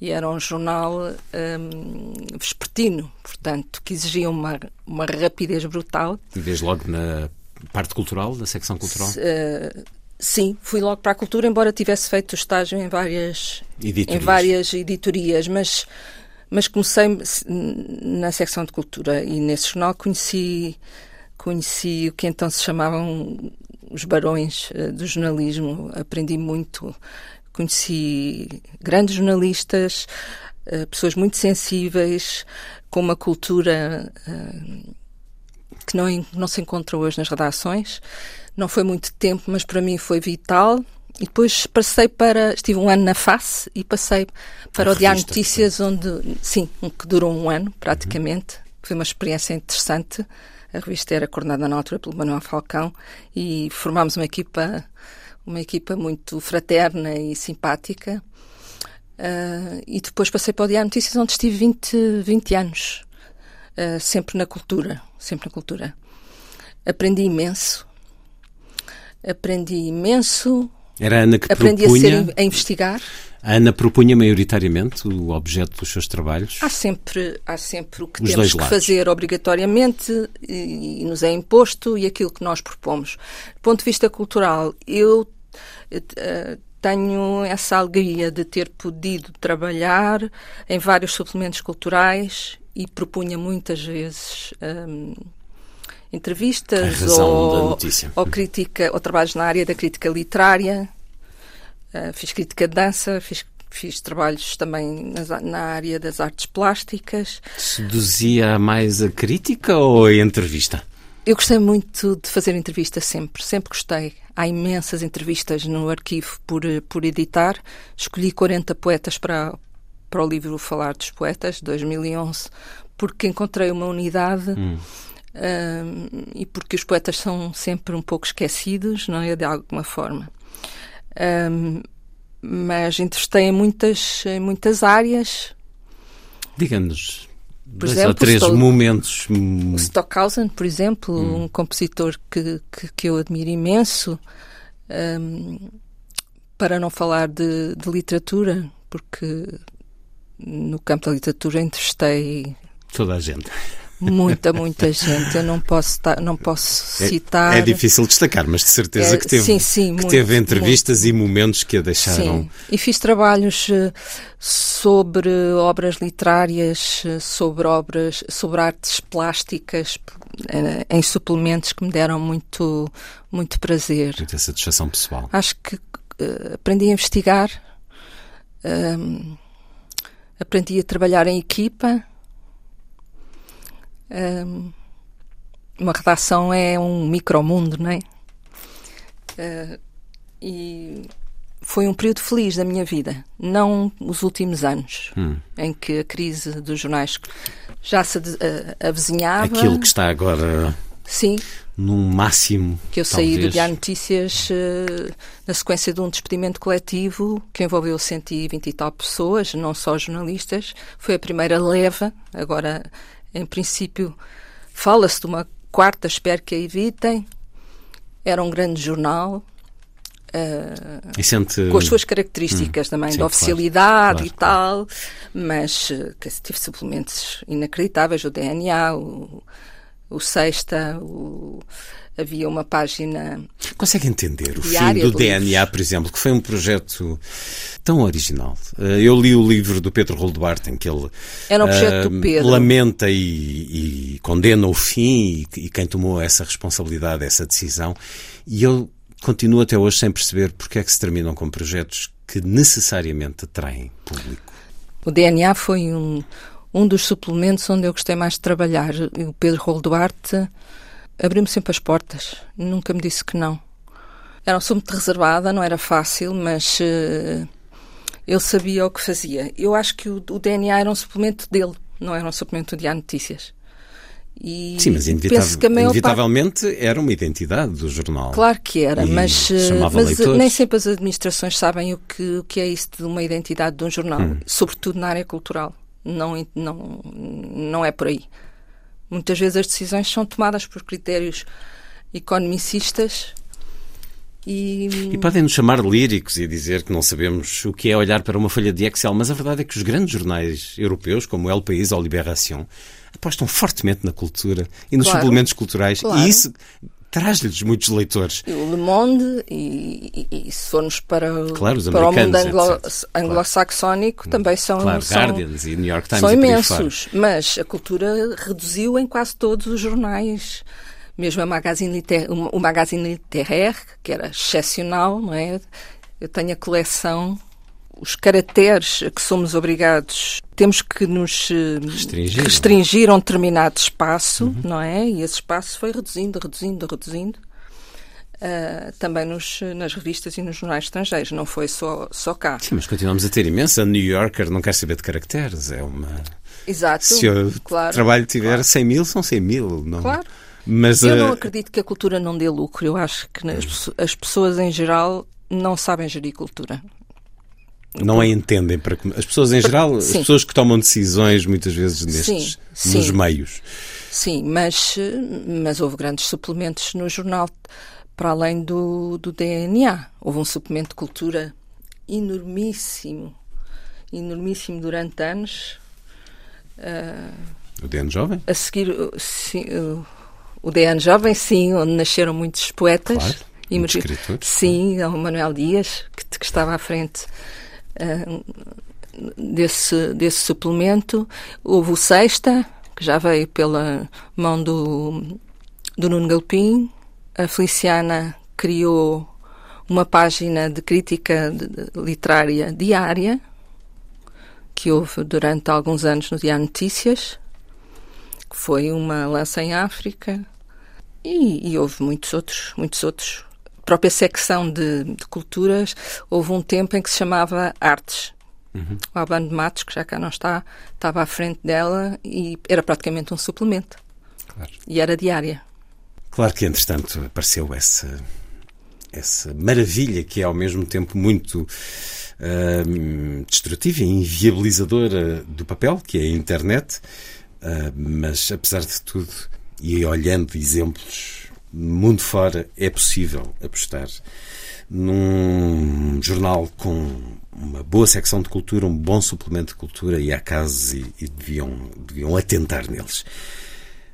e era um jornal um, vespertino, portanto, que exigia uma, uma rapidez brutal. Vês logo na parte cultural, da secção cultural? S uh, sim, fui logo para a cultura, embora tivesse feito estágio em várias editorias, em várias editorias mas, mas comecei na secção de cultura e nesse jornal conheci, conheci o que então se chamavam os barões uh, do jornalismo, aprendi muito Conheci grandes jornalistas, uh, pessoas muito sensíveis, com uma cultura uh, que não, não se encontra hoje nas redações. Não foi muito tempo, mas para mim foi vital. E depois passei para. Estive um ano na face e passei para o Diário Notícias, onde. Sim, que durou um ano, praticamente. Uhum. Foi uma experiência interessante. A revista era coordenada na altura pelo Manuel Falcão e formámos uma equipa uma equipa muito fraterna e simpática. Uh, e depois passei para o Diário Notícias, onde estive 20, 20 anos, uh, sempre na cultura, sempre na cultura. Aprendi imenso, aprendi imenso. Era a Ana que aprendi propunha... a, ser, a investigar. A Ana propunha maioritariamente o objeto dos seus trabalhos? Há sempre, há sempre o que Os temos que lados. fazer obrigatoriamente e, e, nos é imposto e aquilo que nós propomos. Do ponto de vista cultural, eu tenho essa alegria de ter podido trabalhar em vários suplementos culturais e propunha muitas vezes um, entrevistas ou, ou, crítica ou trabalhos na área da crítica literária Uh, fiz crítica de dança, fiz, fiz trabalhos também na, na área das artes plásticas. Seduzia mais a crítica ou a entrevista? Eu gostei muito de fazer entrevista sempre, sempre gostei. Há imensas entrevistas no arquivo por, por editar. Escolhi 40 poetas para, para o livro Falar dos Poetas, 2011, porque encontrei uma unidade hum. um, e porque os poetas são sempre um pouco esquecidos, não é? De alguma forma. Um, mas entrestei em muitas, em muitas áreas. Diga-nos dois exemplo, ou três Stock, momentos. O Stockhausen, por exemplo, hum. um compositor que, que, que, eu admiro imenso, um, para não falar de, de, literatura, porque no campo da literatura entrestei. Toda a gente. Muita, muita gente. Eu não posso, não posso citar. É, é difícil destacar, mas de certeza é, que teve, sim, sim, que muito, teve entrevistas muito. e momentos que a deixaram. Sim. E fiz trabalhos eh, sobre obras literárias, eh, sobre obras, sobre artes plásticas, eh, em suplementos que me deram muito, muito prazer. Muita satisfação pessoal. Acho que aprendi a investigar, uh, aprendi a trabalhar em equipa um, uma redação é um micromundo, não é? Uh, e foi um período feliz da minha vida, não os últimos anos, hum. em que a crise dos jornais já se uh, avizinhava. Aquilo que está agora. Sim. Num máximo. Que eu talvez. saí do Diário Notícias uh, na sequência de um despedimento coletivo que envolveu 120 e tal pessoas, não só jornalistas. Foi a primeira leva, agora em princípio, Fala-se de uma quarta, espero que a evitem. Era um grande jornal. Uh, sente... Com as suas características hum, também, sim, de oficialidade claro, e tal, mas que tive suplementos inacreditáveis, o DNA, o, o Sexta, o, havia uma página. Consegue entender o fim do DNA, por exemplo, que foi um projeto tão original? Eh, eu li o livro do Pedro Rolduarte em que ele Era um projeto uh, do Pedro. lamenta e, e, condena o fim e, e quem tomou essa responsabilidade, essa decisão. E eu continuo até hoje sem perceber porque é que se terminam com projetos que necessariamente atraem público. O DNA foi um, um dos suplementos onde eu gostei mais de trabalhar. O Pedro Rolo Duarte abriu-me sempre as portas, nunca me disse que não. Era um assunto reservada, não era fácil, mas uh, ele sabia o que fazia. Eu acho que o, o, DNA era um suplemento dele, não era um suplemento de A Notícias. E Sim, mas inevitavelmente era uma identidade do jornal. Claro que era, mas, eh, mas eh, nem sempre as administrações sabem o que, o que é isso de uma identidade de um jornal, hum. sobretudo na área cultural. Não, não, não é por aí. Muitas vezes as decisões são tomadas por critérios economicistas e... e podem nos chamar líricos e dizer que não sabemos o que é olhar para uma folha de Excel, mas a verdade é que os grandes jornais europeus, como o El País ou Libération, apostam fortemente na cultura e nos claro, suplementos culturais. Claro. E isso traz-lhes muitos leitores. O Le Monde, e, e, e se formos para, claro, para o mundo anglo, anglo-saxónico, também são, claro, são, Guardians e New York Times são imensos. Mas a cultura reduziu em quase todos os jornais. Mesmo a Magazine Liter, o Magazine Littéraire, que era excepcional, não é? Eu tenho a coleção os caracteres a que somos obrigados, temos que nos eh, restringir, é? restringir a um determinado espaço, uhum. não é? E esse espaço foi reduzindo, reduzindo, reduzindo. Uh, também nos, nas revistas e nos jornais estrangeiros, não foi só, só cá. Sim, mas continuamos a ter imenso. A New Yorker não quer saber de caracteres, é uma. Exato. Se o claro, trabalho tiver claro. 100 mil, são 100 mil. Não... Claro. Mas, eu uh... não acredito que a cultura não dê lucro. Eu acho que as, as pessoas em geral não sabem gerir cultura não a entendem para as pessoas em geral, sim. as pessoas que tomam decisões muitas vezes nestes sim, nos meios. Sim, mas mas houve grandes suplementos no jornal para além do, do DNA. Houve um suplemento de cultura enormíssimo, enormíssimo durante anos. Uh, o DN Jovem? A seguir, sim, o, o DN Jovem, sim, onde nasceram muitos poetas. Claro, e muitos escritores. Sim, o Manuel Dias, que, que estava à frente desse, desse suplemento. Houve o Sexta, que já veio pela mão do, do Nuno Galpim. A Feliciana criou uma página de crítica literária diária, que houve durante alguns anos no Diário Notícias, que foi uma lança em África, e, e houve muitos outros, muitos outros própria secção de, de, culturas, houve um tempo em que se chamava Artes. Uhum. O Albano de Matos, que já cá não está, estava à frente dela e era praticamente um suplemento. Claro. E era diária. Claro que, entretanto, apareceu essa, essa maravilha que é ao mesmo tempo muito uh, destrutiva e inviabilizadora do papel, que é a internet, uh, mas apesar de tudo, e olhando exemplos mundo fora é possível apostar num jornal com uma boa secção de cultura, um bom suplemento de cultura e há casos e, e deviam, deviam atentar neles.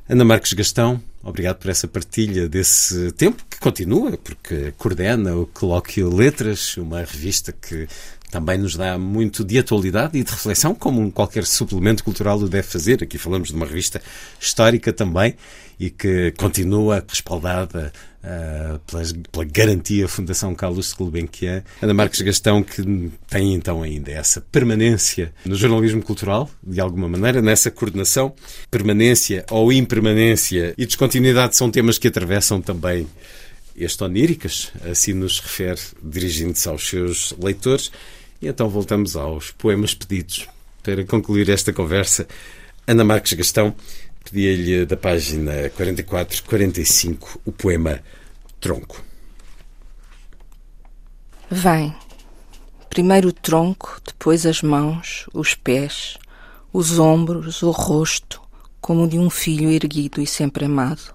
Ana Marques Gastão, obrigado por essa partilha desse tempo que continua, porque coordena o Colóquio Letras, uma revista que também nos dá muito de atualidade e de reflexão, como qualquer suplemento cultural o deve fazer. Aqui falamos de uma revista histórica também e que continua respaldada uh, pela, pela, garantia Fundação Carlos Gulbenkian. Ana Marques Gastão, que tem então ainda essa permanência no jornalismo cultural, de alguma maneira, nessa coordenação. Permanência ou impermanência e descontinuidade são temas que atravessam também este Oníricas, assim nos refere, dirigindo-se aos seus leitores. E então voltamos aos poemas pedidos. Para concluir esta conversa, Ana Marques Gastão pedia-lhe da página 44-45 o poema Tronco. Vem. Primeiro o tronco, depois as mãos, os pés, os ombros, o rosto, como de um filho erguido e sempre amado.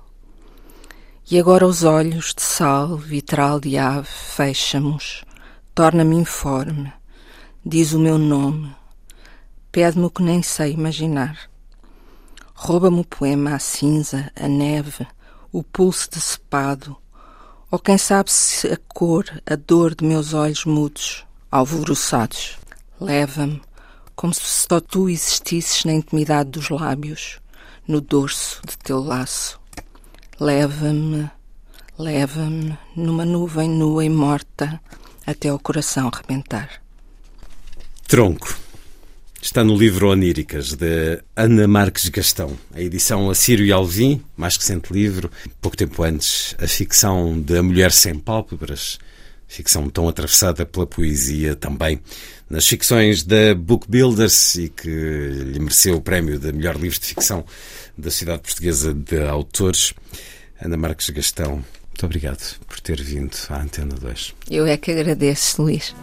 E agora os olhos de sal, vitral de ave, fecha-mos, torna-me informe, diz o meu nome, pede-me o que nem sei imaginar. Rouba-me o poema, a cinza, a neve, o pulso decepado, ou quem sabe se a cor, a dor de meus olhos mudos, alvoroçados. Leva-me, como se só tu existisses na intimidade dos lábios, no dorso de teu laço. Leva-me, leva-me numa nuvem nua e morta até o coração rebentar. Tronco. Está no livro Oníricas, de Ana Marques Gastão. A edição Assírio e Alvim, mais recente livro, pouco tempo antes, a ficção de A Mulher Sem Pálpebras, ficção tão atravessada pela poesia também. Nas ficções da Book Builders e que lhe mereceu o prémio de melhor livro de ficção da Cidade Portuguesa de Autores, Ana Marques Gastão. Muito obrigado por ter vindo à Antena 2. Eu é que agradeço, Luís.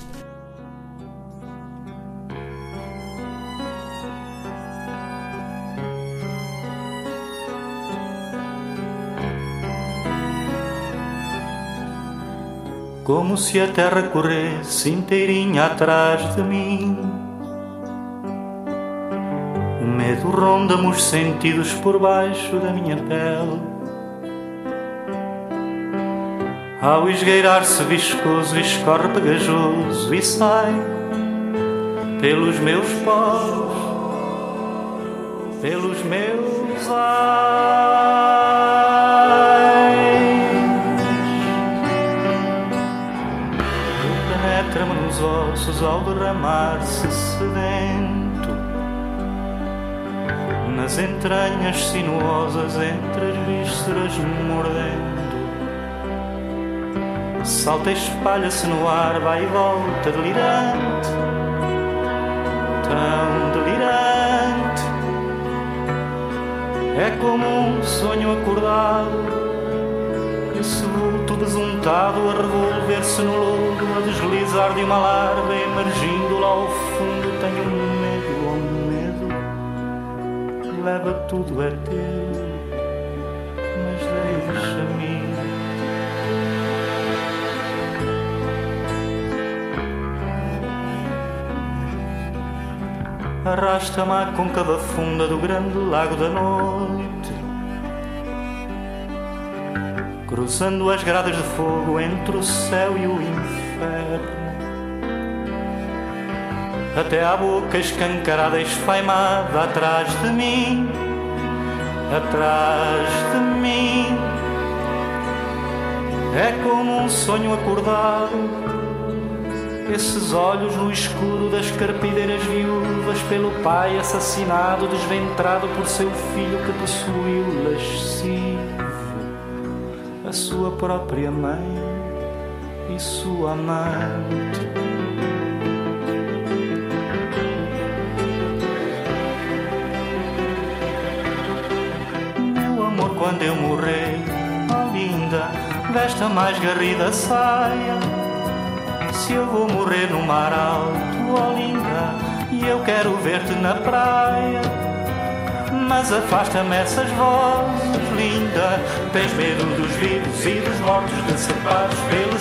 Como se a terra corresse inteirinha atrás de mim. O medo ronda-me os sentidos por baixo da minha pele. Ao esgueirar-se viscoso, escorre pegajoso e sai pelos meus poros, pelos meus ao derramar-se sedento nas entranhas sinuosas entre as vísceras mordendo. Salta e espalha-se no ar vai e volta delirante tão delirante. É como um sonho acordado esse vulto besuntado a revolver-se no lodo, a deslizar de uma larva, emergindo lá ao fundo. Tenho medo, oh medo, leva tudo é teu, mas deixa-me. Arrasta-me à côncava funda do grande lago da noite cruzando as gradas de fogo entre o céu e o inferno. Até à boca escancarada esfaimada atrás de mim, atrás de mim. É como um sonho acordado, esses olhos no escuro das carpideiras viúvas pelo pai assassinado, desventrado por seu filho que possuiu lascivo a sua própria mãe e sua amante. Mais garrida saia. Se eu vou morrer no mar alto, oh linda, e eu quero ver-te na praia. Mas afasta-me essas vozes linda. Tens medo dos vivos e dos mortos, pelos pés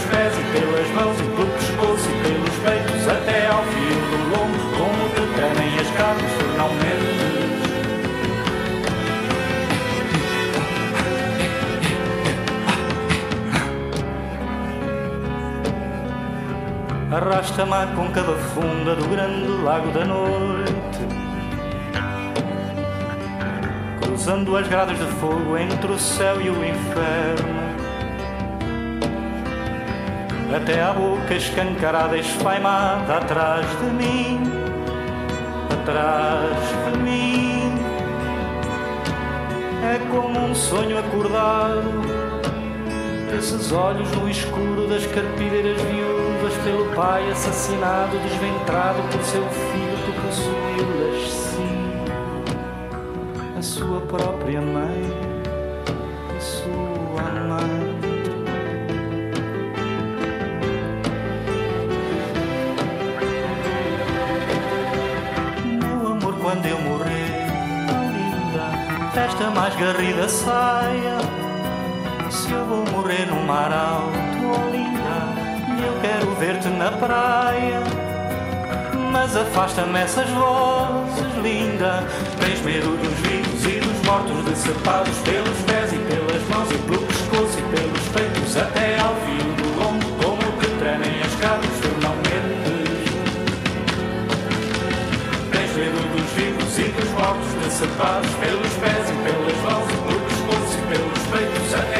Arrasta-me à côncava funda do grande lago da noite cruzando as gradas de fogo entre o céu e o inferno. Até a boca escancarada, esfaimada atrás de mim, atrás de mim. É como um sonho acordado, esses olhos no escuro das carpideiras viúvas Judas pelo pai assassinado, desventrado por seu filho, tu possuílas sim a sua própria mãe, a sua mãe. Meu amor, quando eu morrer, tão linda, desta mais garrida saia, se eu vou morrer no mar alto, oh linda eu quero ver-te na praia. Mas afasta-me essas vozes, linda. Tens medo dos vivos e dos mortos, decepados pelos pés e pelas mãos e pelo pescoço e pelos peitos até ao fim do longo como que tremem as cabras, tu não mentes. Tens medo dos vivos e dos mortos, decepados pelos pés e pelas mãos e pelo pescoço e pelos peitos até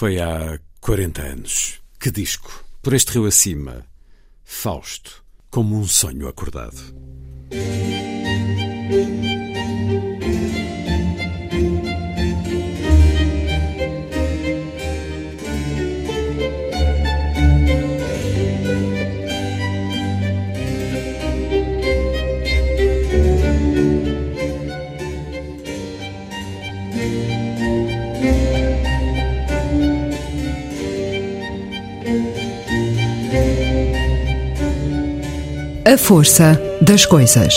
Foi há 40 anos. Que disco! Por este rio acima, Fausto, como um sonho acordado. A força das coisas.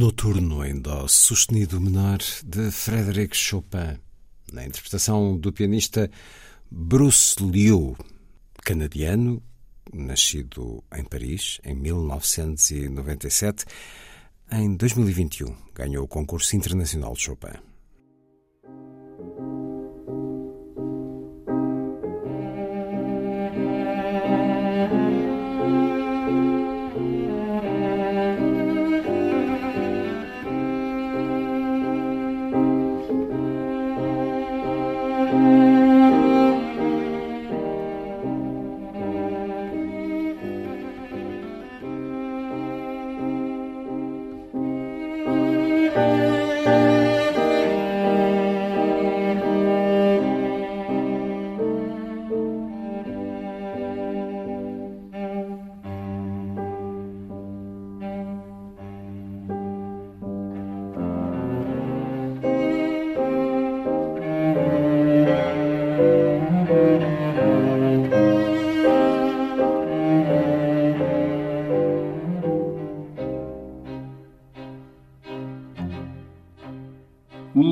Noturno em Dó sustenido menor de Frédéric Chopin, na interpretação do pianista Bruce Liu, canadiano, nascido em Paris em 1997. Em 2021 ganhou o concurso internacional de Chopin.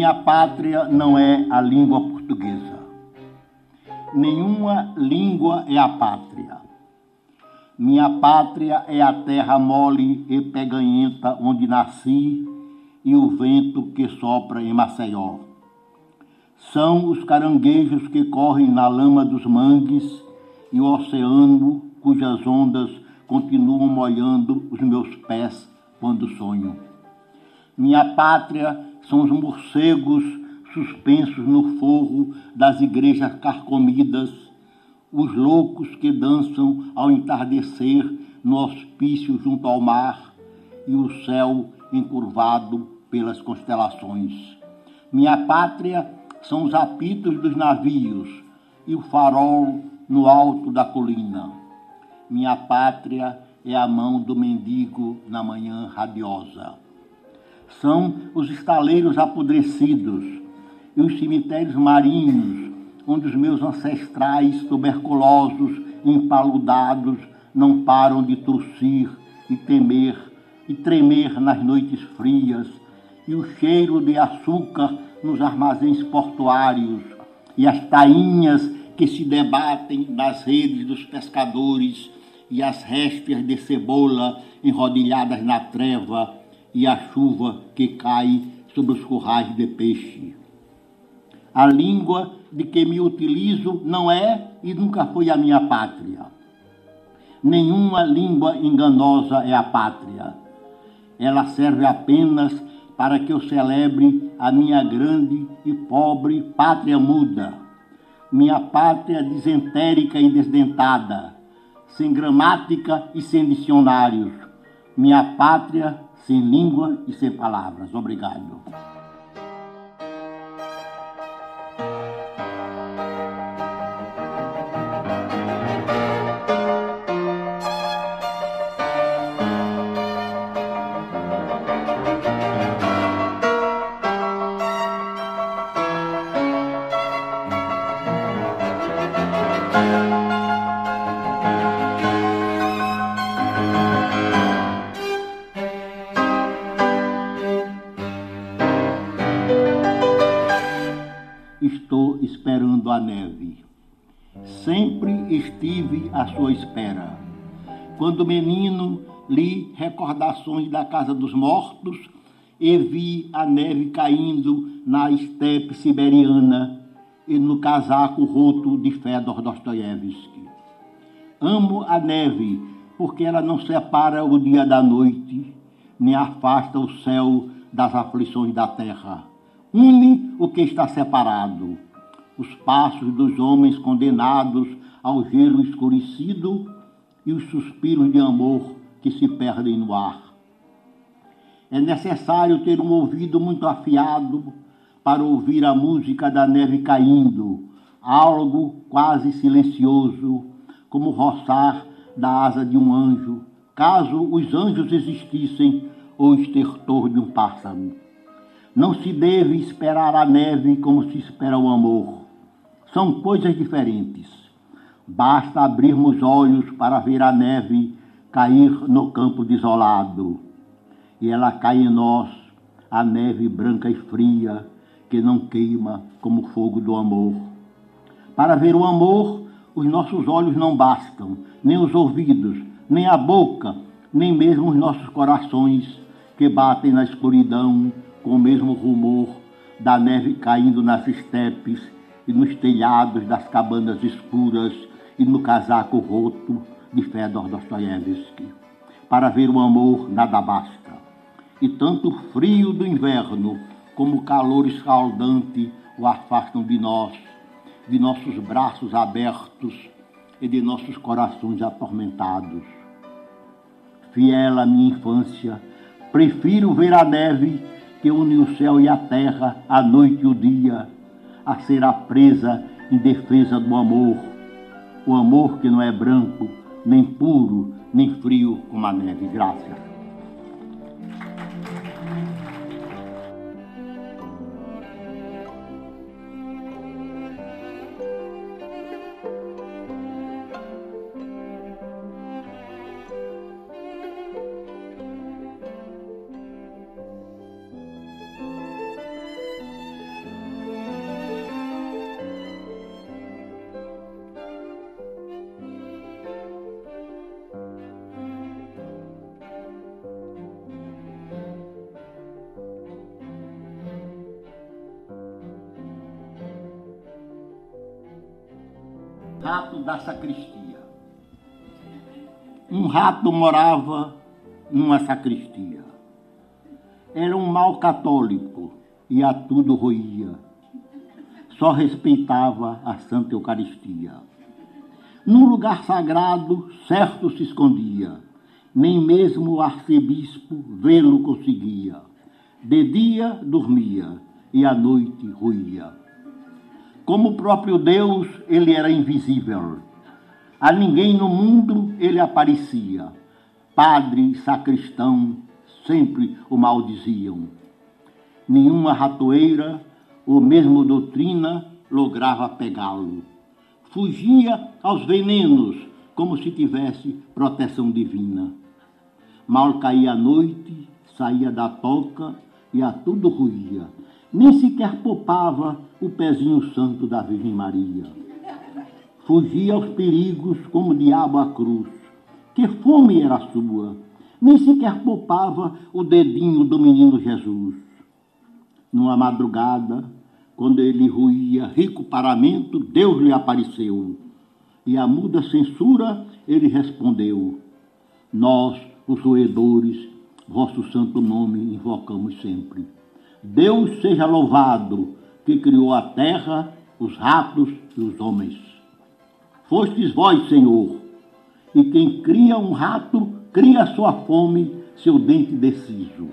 Minha pátria não é a língua portuguesa. Nenhuma língua é a pátria. Minha pátria é a terra mole e peganhenta onde nasci e o vento que sopra em Maceió. São os caranguejos que correm na lama dos mangues e o oceano cujas ondas continuam molhando os meus pés quando sonho. Minha pátria são os morcegos suspensos no forro das igrejas carcomidas, os loucos que dançam ao entardecer no hospício junto ao mar e o céu encurvado pelas constelações. Minha pátria são os apitos dos navios e o farol no alto da colina. Minha pátria é a mão do mendigo na manhã radiosa são os estaleiros apodrecidos e os cemitérios marinhos, onde os meus ancestrais tuberculosos, empaludados, não param de tossir e temer e tremer nas noites frias, e o cheiro de açúcar nos armazéns portuários, e as tainhas que se debatem nas redes dos pescadores, e as réstias de cebola enrodilhadas na treva, e a chuva que cai sobre os currais de peixe. A língua de que me utilizo não é e nunca foi a minha pátria. Nenhuma língua enganosa é a pátria. Ela serve apenas para que eu celebre a minha grande e pobre pátria muda, minha pátria desentérica e desdentada, sem gramática e sem dicionários, minha pátria sem língua e sem palavras. Obrigado. Estive à sua espera. Quando menino, li recordações da casa dos mortos e vi a neve caindo na estepe siberiana e no casaco roto de Fedor Dostoiévski. Amo a neve porque ela não separa o dia da noite, nem afasta o céu das aflições da terra. Une o que está separado, os passos dos homens condenados ao gelo escurecido e os suspiros de amor que se perdem no ar. É necessário ter um ouvido muito afiado para ouvir a música da neve caindo, algo quase silencioso, como roçar da asa de um anjo, caso os anjos existissem, ou estertor de um pássaro. Não se deve esperar a neve como se espera o amor. São coisas diferentes. Basta abrirmos olhos para ver a neve cair no campo desolado. e ela cai em nós, a neve branca e fria, que não queima como fogo do amor. Para ver o amor, os nossos olhos não bastam, nem os ouvidos, nem a boca, nem mesmo os nossos corações, que batem na escuridão com o mesmo rumor da neve caindo nas estepes e nos telhados das cabanas escuras e no casaco roto de Fedor Dostoiévski. Para ver o amor, nada basta. E tanto o frio do inverno como o calor escaldante o afastam de nós, de nossos braços abertos e de nossos corações atormentados. Fiel à minha infância, prefiro ver a neve que une o céu e a terra, a noite e o dia, a ser a presa em defesa do amor, o amor que não é branco, nem puro, nem frio como a neve. Graças. Da sacristia. Um rato morava numa sacristia. Era um mau católico e a tudo roía. Só respeitava a Santa Eucaristia. Num lugar sagrado, certo se escondia. Nem mesmo o arcebispo vê-lo conseguia. De dia dormia e à noite ruía. Como o próprio Deus, ele era invisível. A ninguém no mundo ele aparecia. Padre, sacristão, sempre o maldiziam. Nenhuma ratoeira ou mesmo doutrina lograva pegá-lo. Fugia aos venenos como se tivesse proteção divina. Mal caía a noite, saía da toca e a tudo ruía nem sequer poupava o pezinho santo da Virgem Maria. Fugia aos perigos como diabo à cruz. Que fome era a sua! Nem sequer poupava o dedinho do menino Jesus. Numa madrugada, quando ele ruía rico paramento, Deus lhe apareceu. E a muda censura ele respondeu: Nós, os roedores, vosso santo nome invocamos sempre. Deus seja louvado, que criou a terra, os ratos e os homens. Fostes vós, Senhor, e quem cria um rato, cria sua fome, seu dente deciso.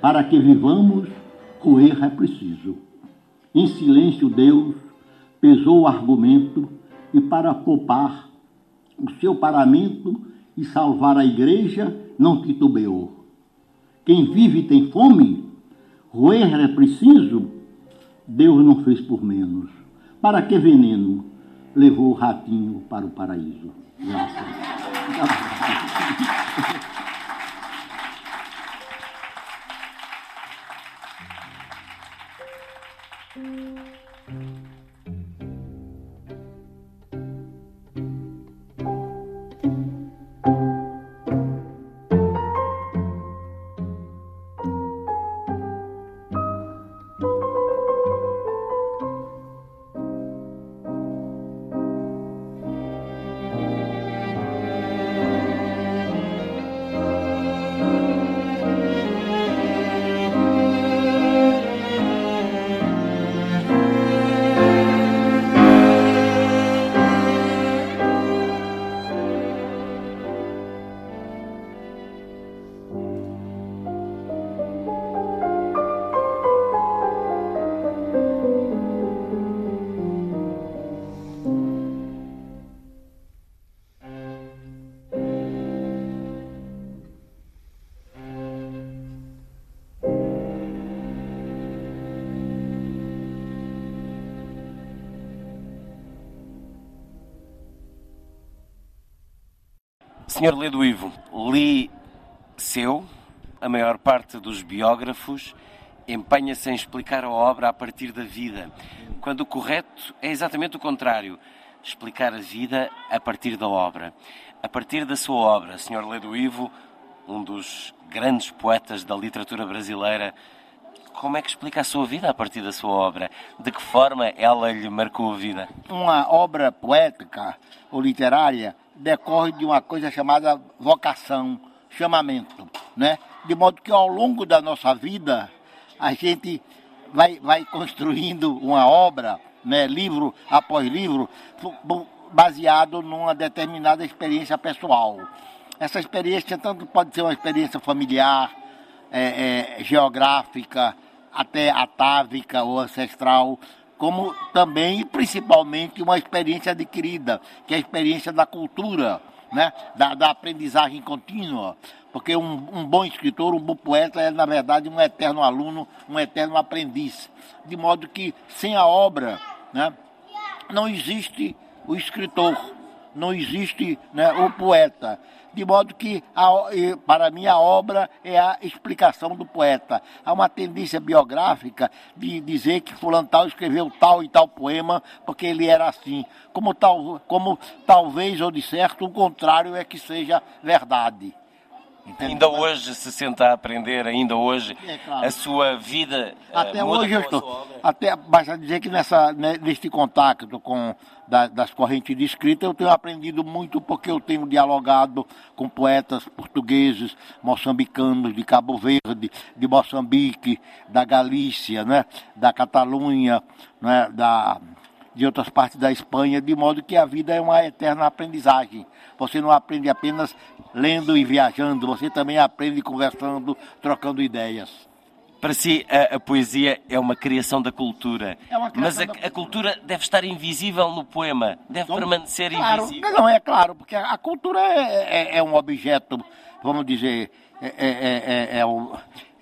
Para que vivamos, roer é preciso. Em silêncio, Deus pesou o argumento e, para poupar o seu paramento e salvar a igreja, não titubeou. Quem vive tem fome, Roer é preciso? Deus não fez por menos. Para que veneno? Levou o ratinho para o paraíso. Graças. Senhor Ledo Ivo, li seu a maior parte dos biógrafos empenha-se em explicar a obra a partir da vida, quando o correto é exatamente o contrário explicar a vida a partir da obra. A partir da sua obra, Sr. Ledo Ivo, um dos grandes poetas da literatura brasileira, como é que explica a sua vida a partir da sua obra? De que forma ela lhe marcou a vida? Uma obra poética ou literária decorre de uma coisa chamada vocação, chamamento, né? De modo que ao longo da nossa vida a gente vai, vai construindo uma obra, né? livro após livro, baseado numa determinada experiência pessoal. Essa experiência tanto pode ser uma experiência familiar, é, é, geográfica, até atávica ou ancestral, como também e principalmente uma experiência adquirida, que é a experiência da cultura, né? da, da aprendizagem contínua. Porque um, um, bom escritor, um bom poeta é, na verdade, um eterno aluno, um eterno aprendiz. De modo que, sem a obra, né, não existe o escritor, não existe né, o poeta de modo que, a, para mim, a obra é a explicação do poeta. Há uma tendência biográfica de dizer que Fulano Tal escreveu tal e tal poema porque ele era assim. Como, tal, como talvez ou de certo o contrário é que seja verdade. Entendeu? Ainda hoje se senta a aprender, ainda hoje, é, claro. a sua vida. Eh, até hoje eu estou. Até basta dizer que nessa, né, neste contato com da, das correntes de escrita eu tenho aprendido muito porque eu tenho dialogado com poetas portugueses, moçambicanos de Cabo Verde, de Moçambique, da Galícia, né, da Catalunha, né, da de outras partes da Espanha, de modo que a vida é uma eterna aprendizagem. Você não aprende apenas lendo e viajando, você também aprende conversando, trocando ideias. Para si, a, a poesia é uma criação da cultura. É mas a, a, cultura deve estar invisível no poema, deve então, permanecer claro, invisível. Não, é claro, porque a, cultura é, é, é, um objeto, vamos dizer, é, é,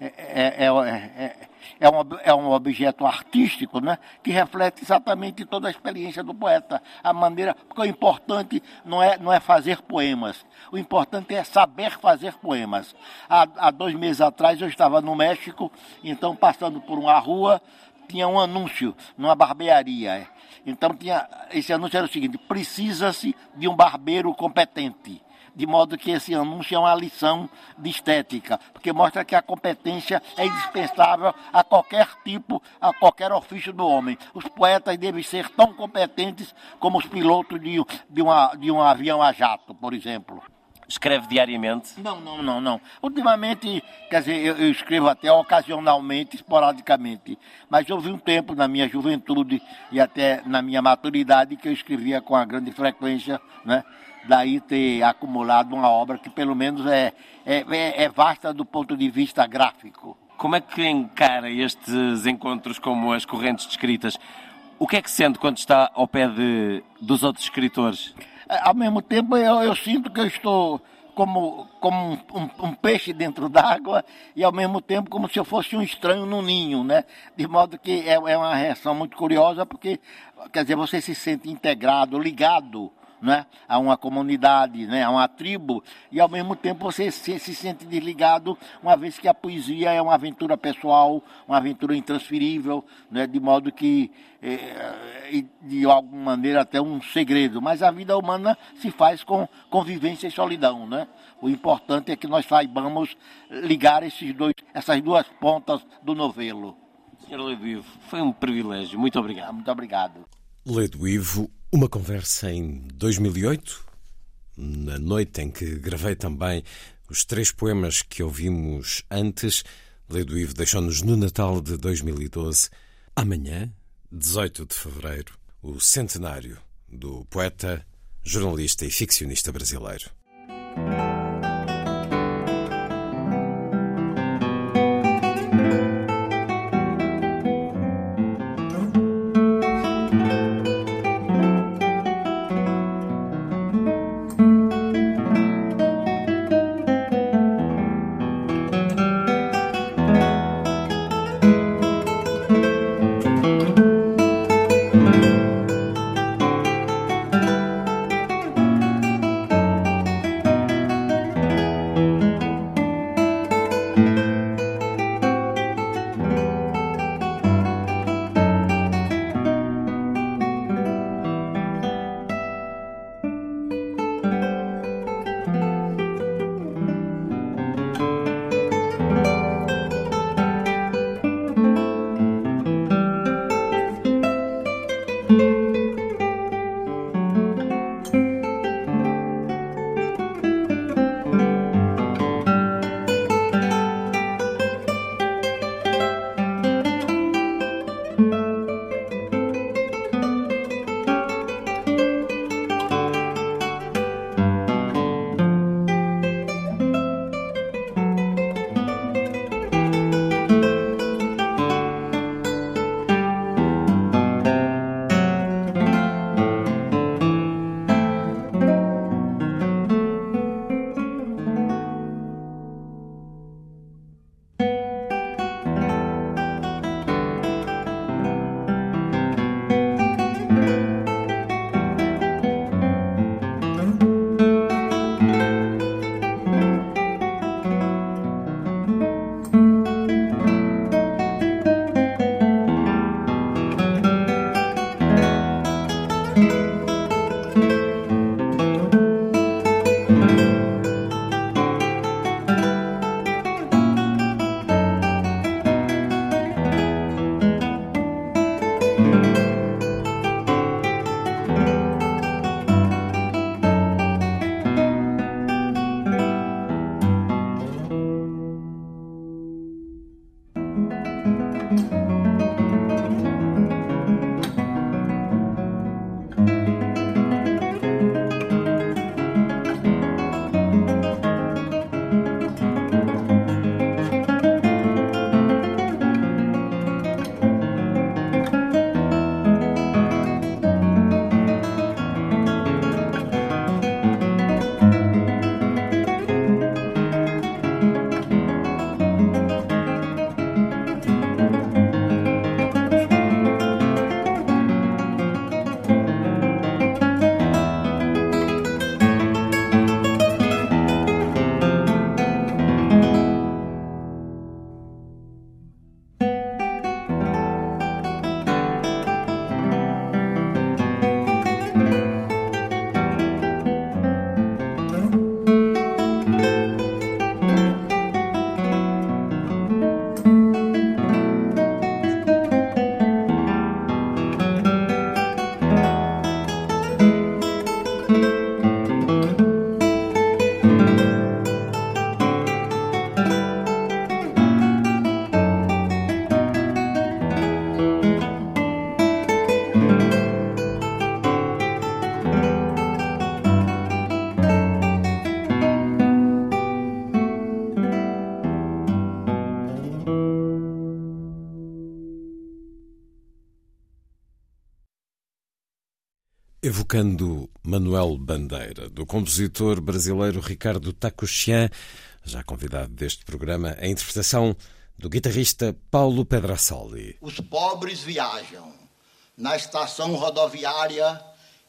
é, é, é é um, é um objeto artístico né, que reflete exatamente toda a experiência do poeta. A maneira. Porque o importante não é, não é fazer poemas, o importante é saber fazer poemas. Há, há dois meses atrás eu estava no México, então passando por uma rua, tinha um anúncio numa barbearia. Então tinha, esse anúncio era o seguinte: precisa-se de um barbeiro competente de modo que esse anúncio é uma lição de estética, porque mostra que a competência é indispensável a qualquer tipo, a qualquer ofício do homem. Os poetas devem ser tão competentes como os pilotos de, de, uma, de um avião a jato, por exemplo. Escreve diariamente? Não, não, não, não. Ultimamente, quer dizer, eu, eu, escrevo até ocasionalmente, esporadicamente. Mas houve um tempo na minha juventude e até na minha maturidade que eu escrevia com a grande frequência, né? Daí ter acumulado uma obra que pelo menos é, é, é, é vasta do ponto de vista gráfico. Como é que encara estes encontros como as correntes descritas? O que é que sente quando está ao pé de, dos outros escritores? É, ao mesmo tempo, eu, eu sinto que eu estou como, como um, um, um peixe dentro d'água e ao mesmo tempo como se eu fosse um estranho no ninho, né? De modo que é, é uma reação muito curiosa, porque, quer dizer, você se sente integrado, ligado né, a uma comunidade, né, a uma tribo, e ao mesmo tempo você se, se sente desligado, uma vez que a poesia é uma aventura pessoal, uma aventura intransferível, né, de modo que, é, de alguma maneira, até um segredo. Mas a vida humana se faz com convivência e solidão. Né? O importante é que nós saibamos ligar esses dois, essas duas pontas do novelo. Senhor Ledo Ivo, foi um privilégio. Muito obrigado. Muito obrigado. Ledo Ivo, uma conversa em 2008, na noite em que gravei também os três poemas que ouvimos antes. Ledo Ivo deixou-nos no Natal de 2012. Amanhã, 18 de fevereiro, o centenário do poeta, jornalista e ficcionista brasileiro. Evocando Manuel Bandeira, do compositor brasileiro Ricardo Takuchian, já convidado deste programa, a interpretação do guitarrista Paulo Pedrassoli. Os pobres viajam. Na estação rodoviária,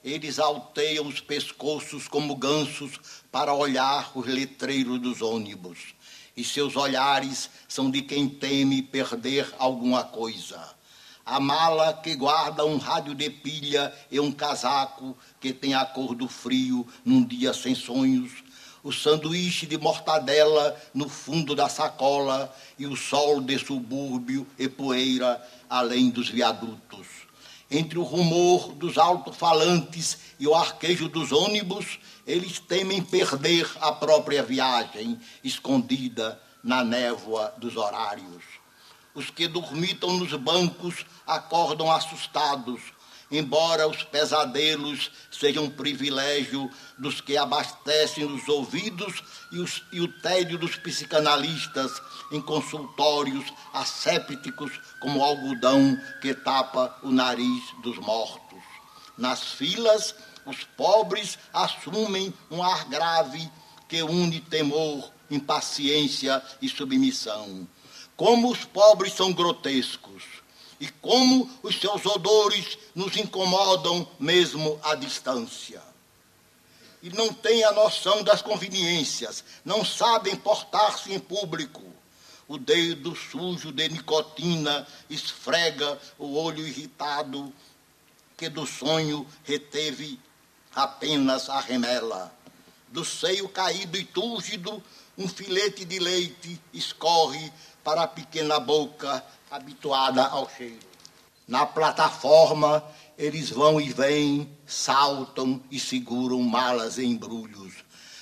eles alteiam os pescoços como gansos para olhar os letreiros dos ônibus. E seus olhares são de quem teme perder alguma coisa a mala que guarda um rádio de pilha e um casaco que tem a cor do frio num dia sem sonhos, o sanduíche de mortadela no fundo da sacola e o sol de subúrbio e poeira além dos viadutos. Entre o rumor dos alto-falantes e o arquejo dos ônibus, eles temem perder a própria viagem, escondida na névoa dos horários. Os que dormitam nos bancos acordam assustados, embora os pesadelos sejam privilégio dos que abastecem os ouvidos e, os, e o tédio dos psicanalistas em consultórios assépticos como algodão que tapa o nariz dos mortos. Nas filas, os pobres assumem um ar grave que une temor, impaciência e submissão. Como os pobres são grotescos e como os seus odores nos incomodam mesmo à distância. E não têm a noção das conveniências, não sabem portar-se em público. O dedo sujo de nicotina esfrega o olho irritado que do sonho reteve apenas a remela. Do seio caído e túlgido, um filete de leite escorre para a pequena boca habituada ao cheiro. Na plataforma, eles vão e vêm, saltam e seguram malas em embrulhos.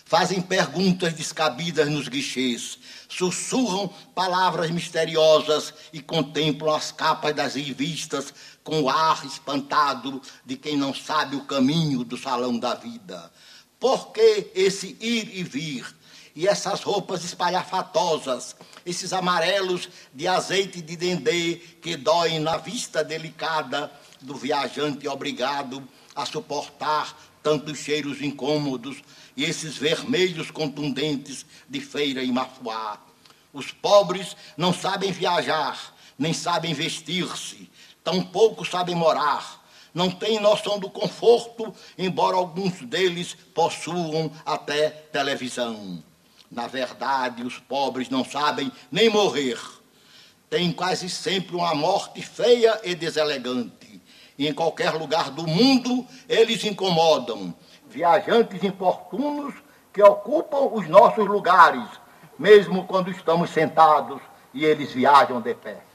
Fazem perguntas descabidas nos guichês, sussurram palavras misteriosas e contemplam as capas das revistas com o ar espantado de quem não sabe o caminho do salão da vida. Por que esse ir e vir? E essas roupas espalhafatosas, esses amarelos de azeite de dendê que doem na vista delicada do viajante obrigado a suportar tantos cheiros incômodos e esses vermelhos contundentes de feira e mafuá. Os pobres não sabem viajar, nem sabem vestir-se, tampouco sabem morar, não têm noção do conforto, embora alguns deles possuam até televisão. Na verdade, os pobres não sabem nem morrer. Têm quase sempre uma morte feia e deselegante. E em qualquer lugar do mundo eles incomodam. Viajantes importunos que ocupam os nossos lugares, mesmo quando estamos sentados e eles viajam de pé.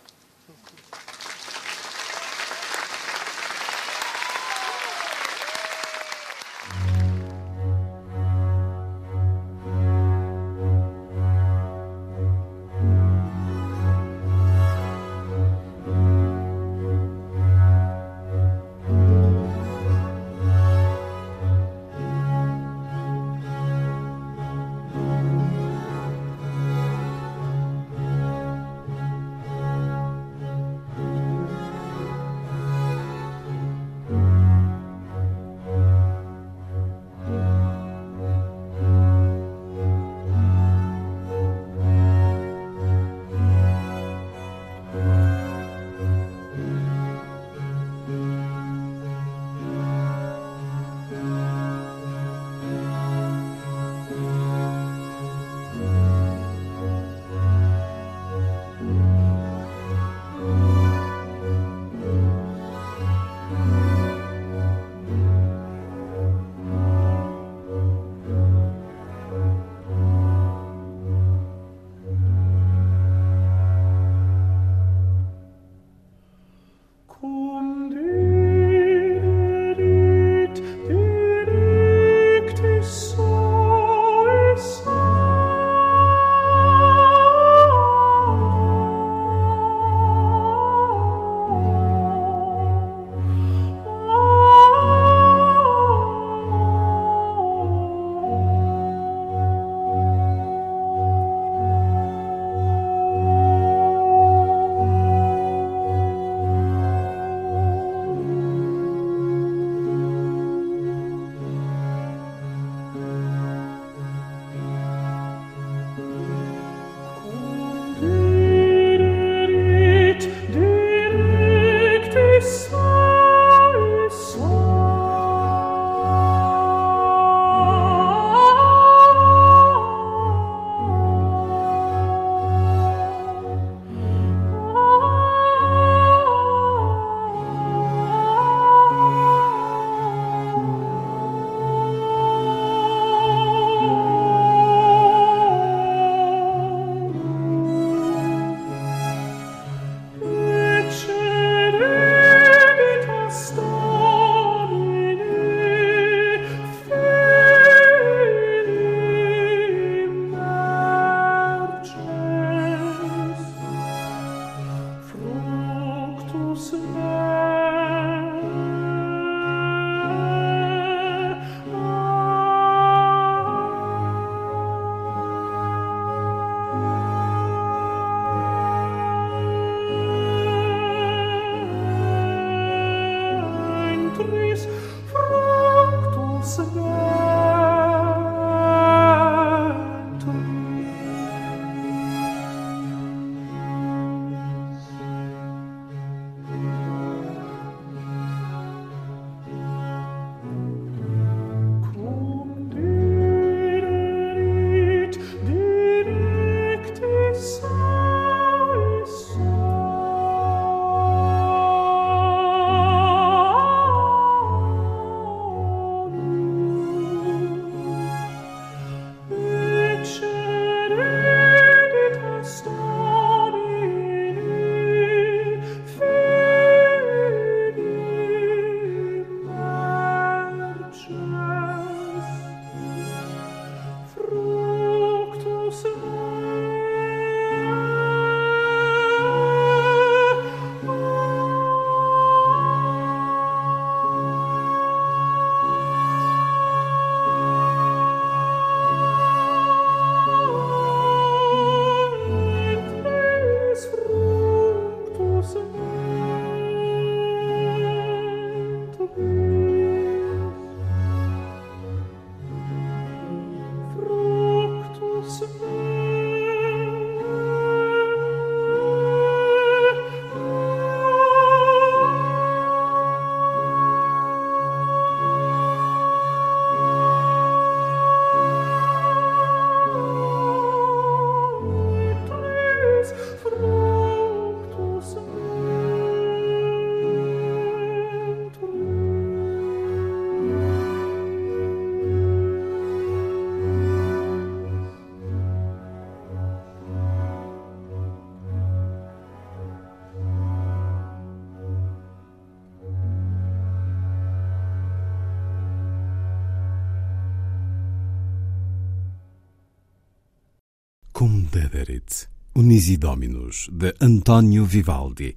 Dominus, de António Vivaldi,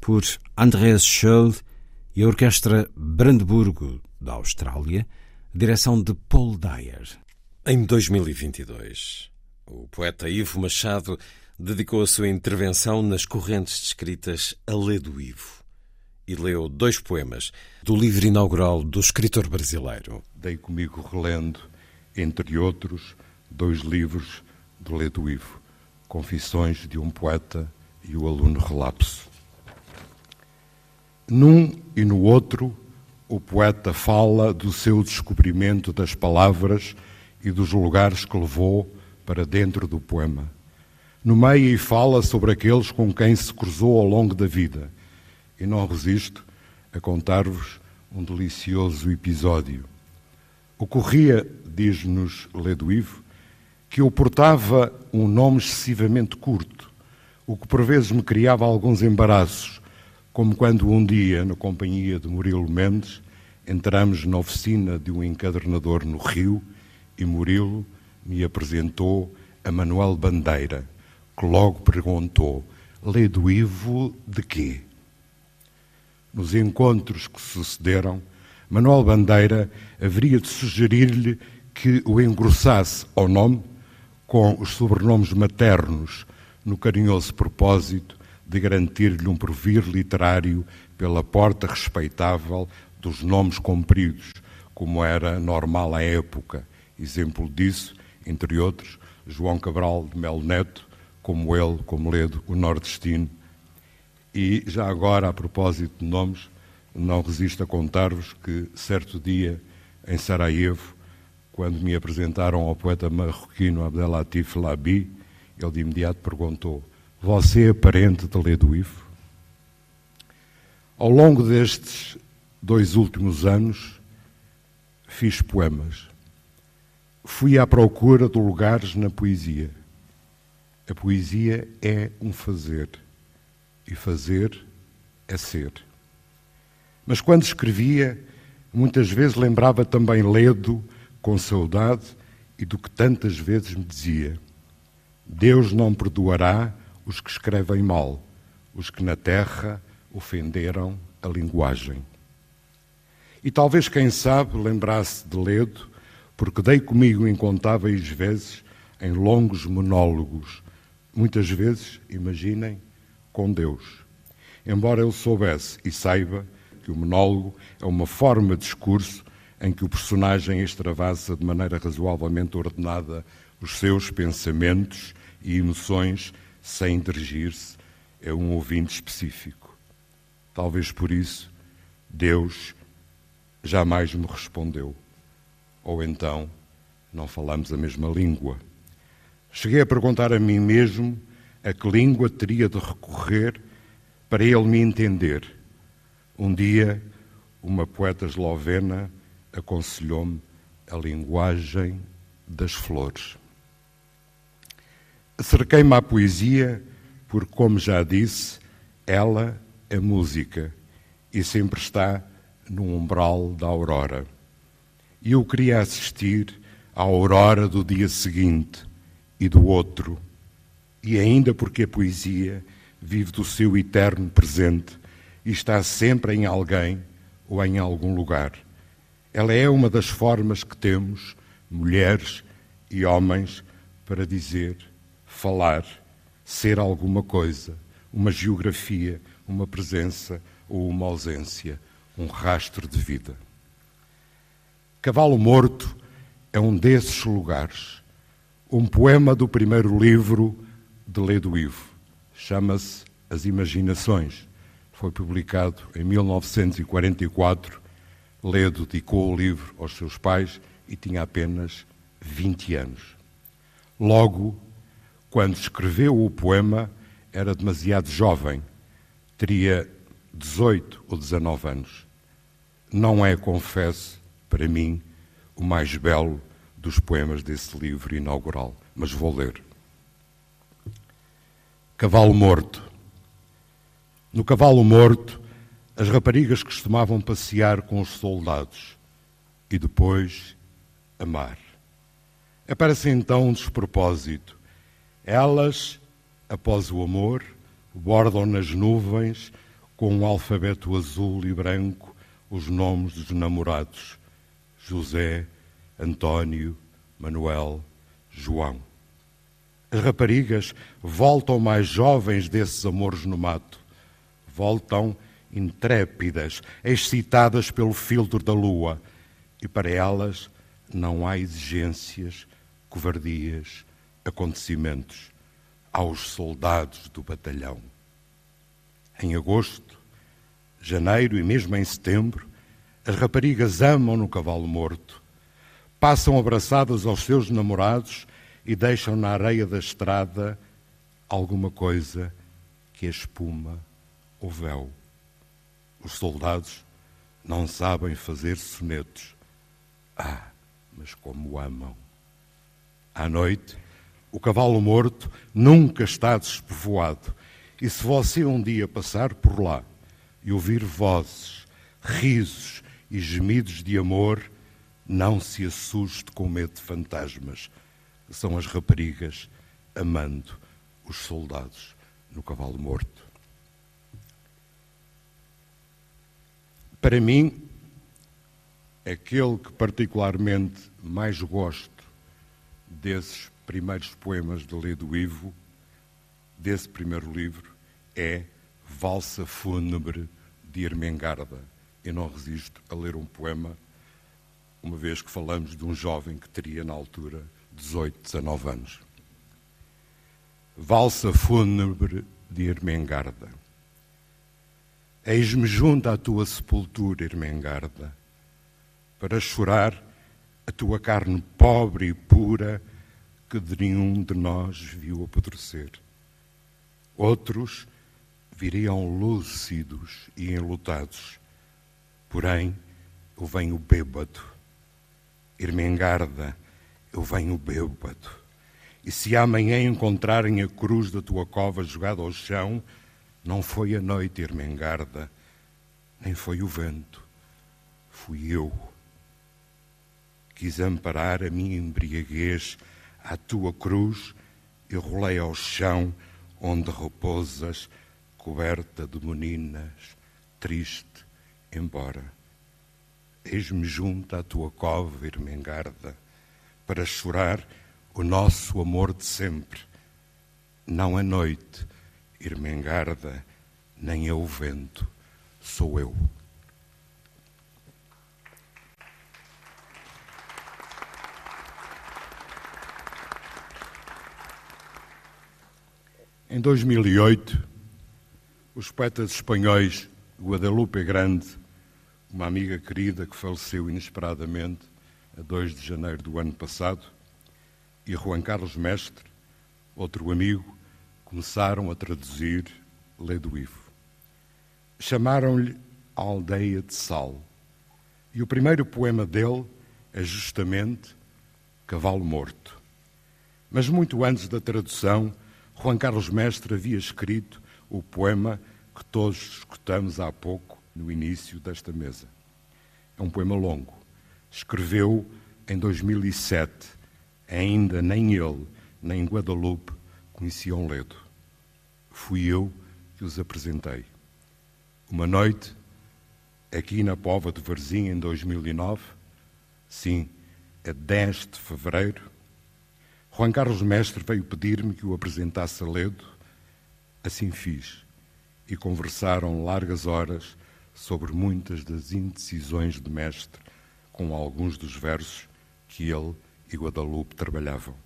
por Andreas Scholl e a Orquestra Brandburgo, da Austrália, direção de Paul Dyer. Em 2022, o poeta Ivo Machado dedicou a sua intervenção nas correntes descritas a Lê do Ivo e leu dois poemas do livro inaugural do escritor brasileiro. Dei comigo relendo, entre outros, dois livros de Lê do Ivo, Confissões de um Poeta e o Aluno Relapso. Num e no outro, o poeta fala do seu descobrimento das palavras e dos lugares que levou para dentro do poema. No meio, e fala sobre aqueles com quem se cruzou ao longo da vida. E não resisto a contar-vos um delicioso episódio. Ocorria, diz-nos Leduivo, que eu portava um nome excessivamente curto, o que por vezes me criava alguns embaraços, como quando um dia, na companhia de Murilo Mendes, entramos na oficina de um encadernador no Rio e Murilo me apresentou a Manuel Bandeira, que logo perguntou: Lê do Ivo de quê? Nos encontros que sucederam, Manuel Bandeira haveria de sugerir-lhe que o engrossasse ao nome com os sobrenomes maternos, no carinhoso propósito de garantir-lhe um porvir literário pela porta respeitável dos nomes compridos, como era normal à época. Exemplo disso, entre outros, João Cabral de Melo Neto, como ele, como Ledo, o nordestino. E já agora, a propósito de nomes, não resisto a contar-vos que, certo dia, em Sarajevo, quando me apresentaram ao poeta marroquino Abdelatif Labi, ele de imediato perguntou: Você é parente de Ledo Ivo? Ao longo destes dois últimos anos, fiz poemas. Fui à procura de lugares na poesia a poesia é um fazer e fazer é ser. Mas quando escrevia, muitas vezes lembrava também Ledo com saudade e do que tantas vezes me dizia: Deus não perdoará os que escrevem mal, os que na terra ofenderam a linguagem. E talvez, quem sabe, lembrasse de Ledo, porque dei comigo incontáveis vezes em longos monólogos muitas vezes, imaginem, com Deus. Embora ele soubesse e saiba que o monólogo é uma forma de discurso em que o personagem extravasa de maneira razoavelmente ordenada os seus pensamentos e emoções sem dirigir-se a um ouvinte específico. Talvez por isso Deus jamais me respondeu. Ou então não falamos a mesma língua. Cheguei a perguntar a mim mesmo a que língua teria de recorrer para ele me entender. Um dia, uma poeta eslovena aconselhou-me a linguagem das flores. Acerquei-me à poesia porque, como já disse, ela é música e sempre está no umbral da aurora. E eu queria assistir à aurora do dia seguinte e do outro, e ainda porque a poesia vive do seu eterno presente e está sempre em alguém ou em algum lugar. Ela é uma das formas que temos, mulheres e homens, para dizer, falar, ser alguma coisa, uma geografia, uma presença ou uma ausência, um rastro de vida. Cavalo Morto é um desses lugares um poema do primeiro livro de Ledo Ivo. Chama-se As Imaginações. Foi publicado em 1944. Ledo dedicou o livro aos seus pais e tinha apenas 20 anos. Logo, quando escreveu o poema, era demasiado jovem, teria 18 ou 19 anos. Não é, confesso, para mim, o mais belo dos poemas desse livro inaugural, mas vou ler. Cavalo Morto. No Cavalo Morto, as raparigas costumavam passear com os soldados e depois amar. Aparece então um despropósito. Elas, após o amor, bordam nas nuvens com um alfabeto azul e branco os nomes dos namorados: José, António, Manuel, João. As raparigas voltam mais jovens desses amores no mato. Voltam intrépidas, excitadas pelo filtro da lua. E para elas não há exigências, covardias, acontecimentos. Aos soldados do batalhão. Em agosto, janeiro e mesmo em setembro, as raparigas amam no cavalo morto. Passam abraçadas aos seus namorados e deixam na areia da estrada alguma coisa que a espuma ou véu. Os soldados não sabem fazer sonetos. Ah, mas como amam. À noite, o cavalo morto nunca está despovoado. E se você um dia passar por lá e ouvir vozes, risos e gemidos de amor, não se assuste com medo de fantasmas são as raparigas amando os soldados no cavalo morto. Para mim, aquele que particularmente mais gosto desses primeiros poemas de Ledo Ivo, desse primeiro livro, é Valsa Fúnebre de Ermengarda. Eu não resisto a ler um poema, uma vez que falamos de um jovem que teria na altura 18, 19 anos. Valsa fúnebre de Ermengarda. Eis-me junto à tua sepultura, Ermengarda, para chorar a tua carne pobre e pura que de nenhum de nós viu apodrecer. Outros viriam lúcidos e enlutados, porém eu venho bêbado. Ermengarda, eu venho bêbado. E se amanhã encontrarem a cruz da tua cova jogada ao chão, não foi a noite, Ermengarda, nem foi o vento, fui eu. Quis amparar a minha embriaguez à tua cruz e rolei ao chão onde repousas, coberta de meninas, triste, embora. Eis-me junto à tua cova, Ermengarda, para chorar o nosso amor de sempre. Não a noite, Irmengarda, nem é o vento, sou eu. Em 2008, os poetas espanhóis Guadalupe Grande, uma amiga querida que faleceu inesperadamente, a 2 de janeiro do ano passado, e Juan Carlos Mestre, outro amigo, começaram a traduzir Lê do Ivo. Chamaram-lhe Aldeia de Sal. E o primeiro poema dele é justamente Cavalo Morto. Mas muito antes da tradução, Juan Carlos Mestre havia escrito o poema que todos escutamos há pouco no início desta mesa. É um poema longo escreveu em 2007. Ainda nem ele, nem Guadalupe conheciam Ledo. Fui eu que os apresentei. Uma noite, aqui na Pova de Varzim, em 2009, sim, a 10 de fevereiro, Juan Carlos Mestre veio pedir-me que o apresentasse a Ledo. Assim fiz. E conversaram largas horas sobre muitas das indecisões de Mestre com alguns dos versos que ele e Guadalupe trabalhavam.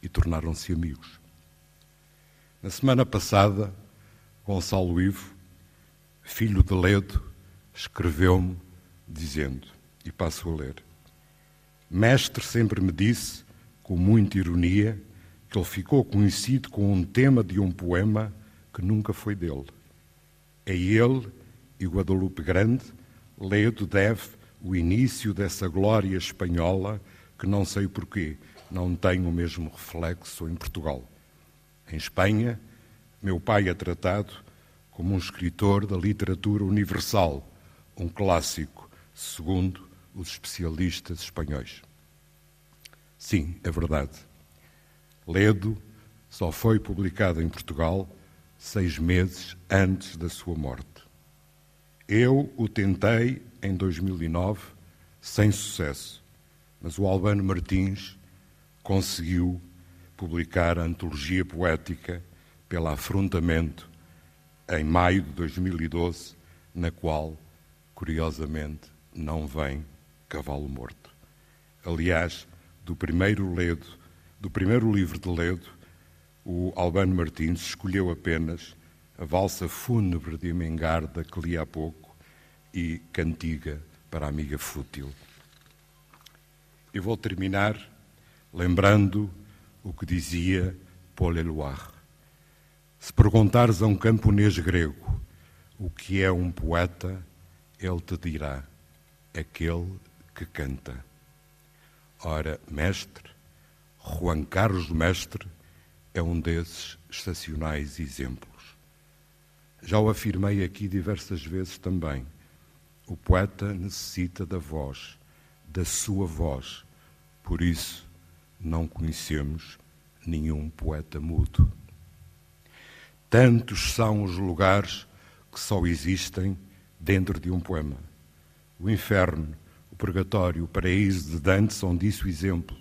E tornaram-se amigos. Na semana passada, Gonçalo Ivo, filho de Ledo, escreveu-me dizendo, e passo a ler: Mestre sempre me disse, com muita ironia, que ele ficou conhecido com um tema de um poema que nunca foi dele. É ele e Guadalupe Grande, Ledo deve o início dessa glória espanhola que não sei porquê não tem o mesmo reflexo em Portugal. Em Espanha, meu pai é tratado como um escritor da literatura universal, um clássico, segundo os especialistas espanhóis. Sim, é verdade. Ledo só foi publicado em Portugal seis meses antes da sua morte. Eu o tentei em 2009, sem sucesso, mas o Albano Martins conseguiu publicar a antologia poética pela Afrontamento em maio de 2012, na qual, curiosamente, não vem Cavalo Morto. Aliás, do primeiro Ledo, do primeiro livro de Ledo, o Albano Martins escolheu apenas a valsa fúnebre de Mengarda que li há pouco e Cantiga para a amiga fútil. E vou terminar lembrando o que dizia Paul Eluard. Se perguntares a um camponês grego o que é um poeta, ele te dirá: aquele que canta. Ora, mestre, Juan Carlos Mestre é um desses estacionais exemplos. Já o afirmei aqui diversas vezes também. O poeta necessita da voz, da sua voz. Por isso, não conhecemos nenhum poeta mudo. Tantos são os lugares que só existem dentro de um poema. O inferno, o purgatório, o paraíso de Dante são disso exemplo,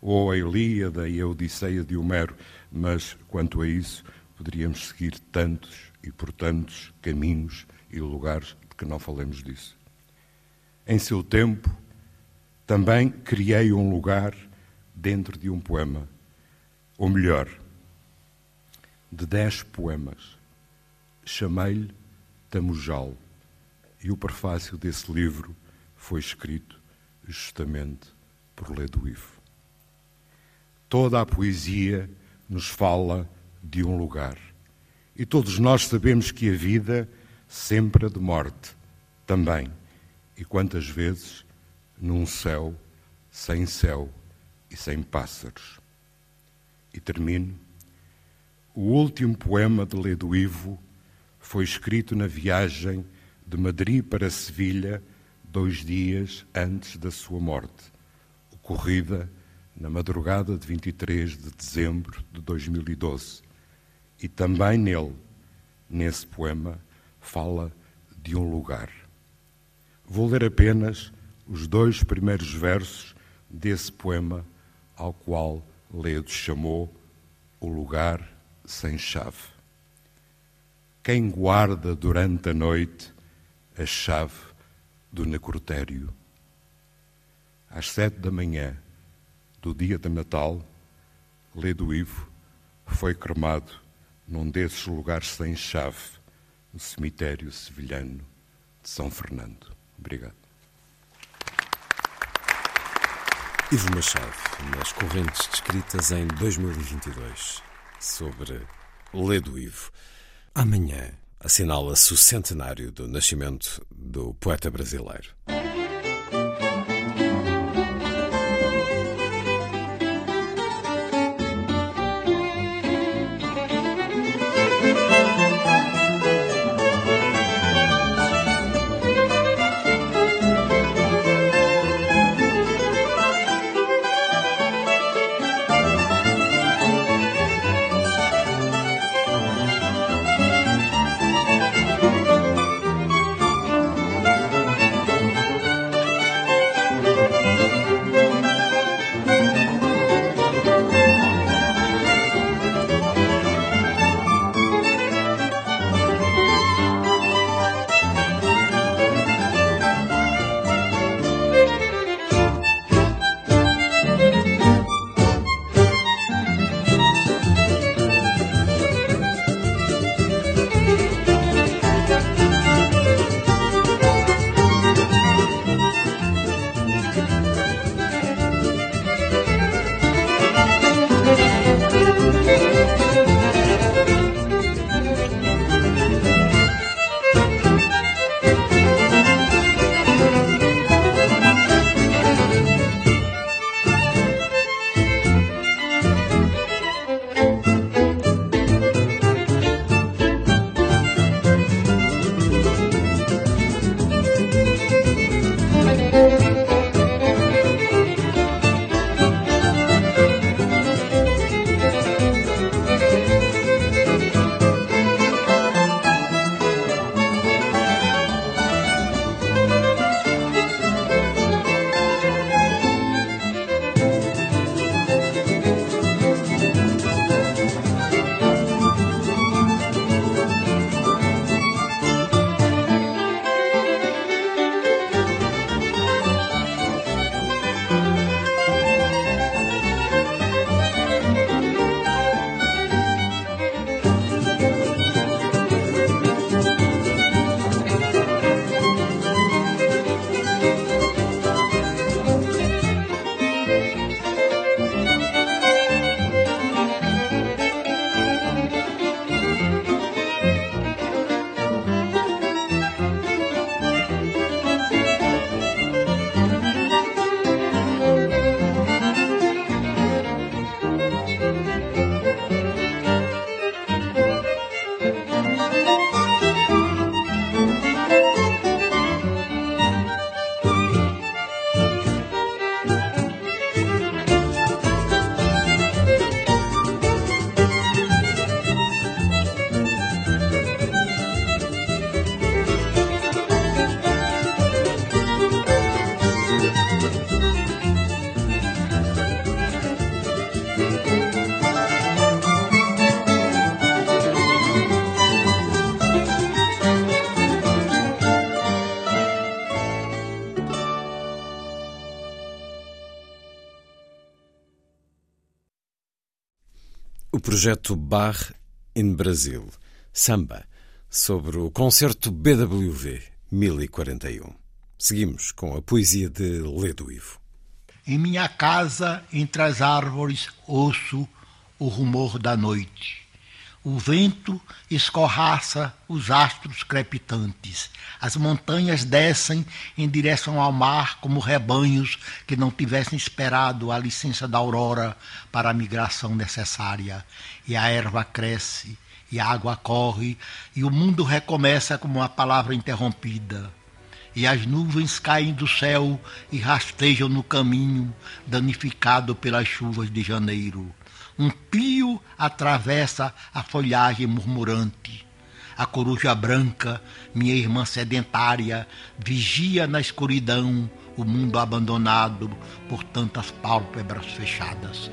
ou a Ilíada e a Odisseia de Homero, mas quanto a isso, poderíamos seguir tantos e por tantos caminhos e lugares de que não falemos disso. Em seu tempo, também criei um lugar dentro de um poema, ou melhor, de dez poemas. Chamei-lhe Tamujal, e o prefácio desse livro foi escrito justamente por Ledo Ivo. Toda a poesia nos fala de um lugar, e todos nós sabemos que a vida sempre é de morte, também, e quantas vezes num céu sem céu sem pássaros. E termino. O último poema de Ledo Ivo foi escrito na viagem de Madrid para Sevilha, dois dias antes da sua morte, ocorrida na madrugada de 23 de dezembro de 2012. E também nele, nesse poema, fala de um lugar. Vou ler apenas os dois primeiros versos desse poema ao qual Ledo chamou o lugar sem chave. Quem guarda durante a noite a chave do necrotério? Às sete da manhã do dia de Natal, Ledo Ivo foi cremado num desses lugares sem chave, no cemitério sevilhano de São Fernando. Obrigado. Ivo Machado, nas correntes descritas em 2022, sobre Ledo Ivo. Amanhã assinala-se o centenário do nascimento do poeta brasileiro. Projeto Bar in Brasil, samba, sobre o concerto BWV 1041. Seguimos com a poesia de Ledo Ivo. Em minha casa, entre as árvores, ouço o rumor da noite. O vento escorraça os astros crepitantes. As montanhas descem em direção ao mar como rebanhos que não tivessem esperado a licença da aurora para a migração necessária. E a erva cresce, e a água corre, e o mundo recomeça como uma palavra interrompida. E as nuvens caem do céu e rastejam no caminho, danificado pelas chuvas de janeiro. Um pio atravessa a folhagem murmurante. A coruja branca, minha irmã sedentária, vigia na escuridão o mundo abandonado por tantas pálpebras fechadas.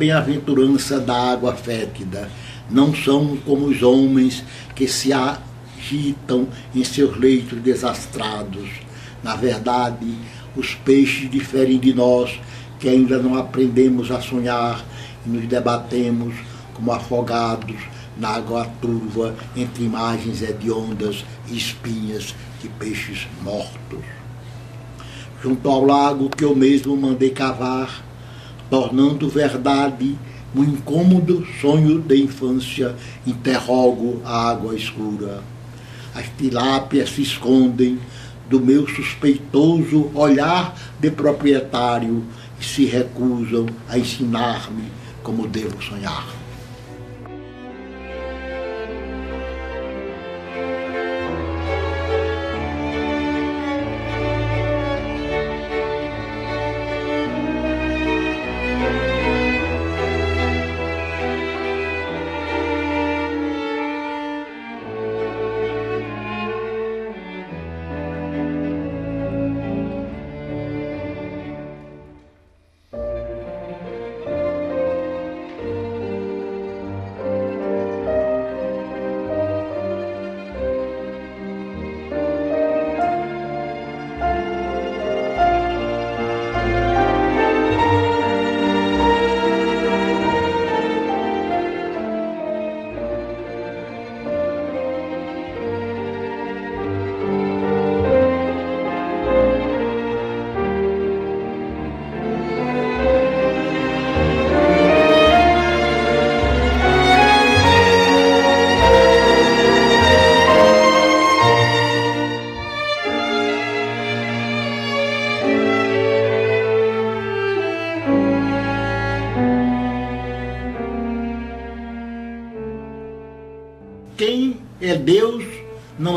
Bem-aventurança da água fétida. Não são como os homens que se agitam em seus leitos desastrados. Na verdade, os peixes diferem de nós, que ainda não aprendemos a sonhar e nos debatemos como afogados na água turva entre imagens hediondas e espinhas de peixes mortos junto ao lago que eu mesmo mandei cavar, tornando verdade um incômodo sonho de infância, interrogo a água escura. As tilápias se escondem do meu suspeitoso olhar de proprietário e se recusam a ensinar-me como devo sonhar.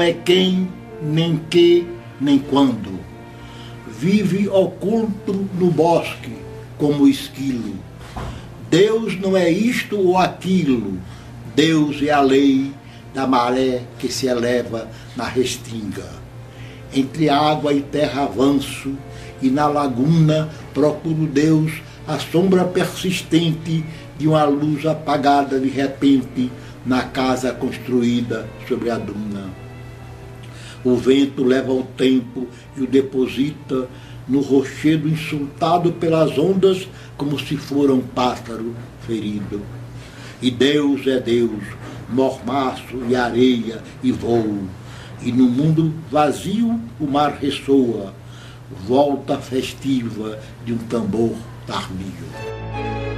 É quem, nem que, nem quando. Vive oculto no bosque, como esquilo. Deus não é isto ou aquilo. Deus é a lei da maré que se eleva na restinga. Entre água e terra avanço, e na laguna procuro Deus a sombra persistente de uma luz apagada de repente na casa construída sobre a duna. O vento leva o tempo e o deposita no rochedo insultado pelas ondas como se fora um pássaro ferido. E Deus é Deus, mormaço e areia e voo. E no mundo vazio o mar ressoa, volta festiva de um tambor tardio.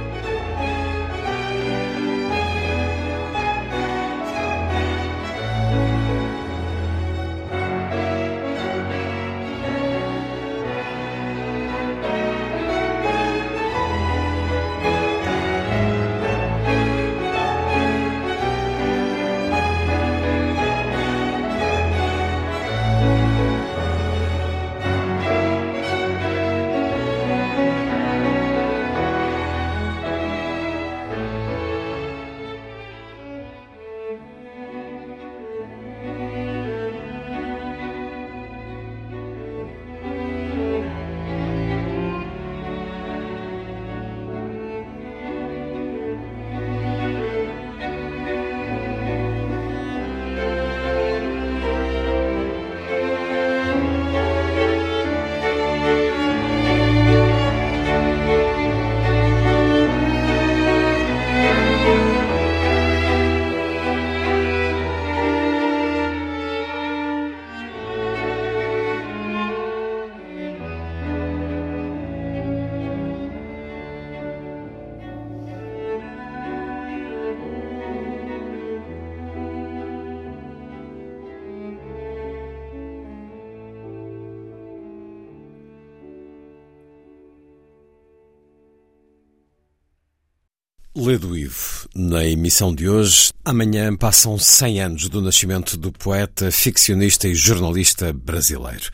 Ledo Ivo, na emissão de hoje, amanhã passam 100 anos do nascimento do poeta, ficcionista e jornalista brasileiro.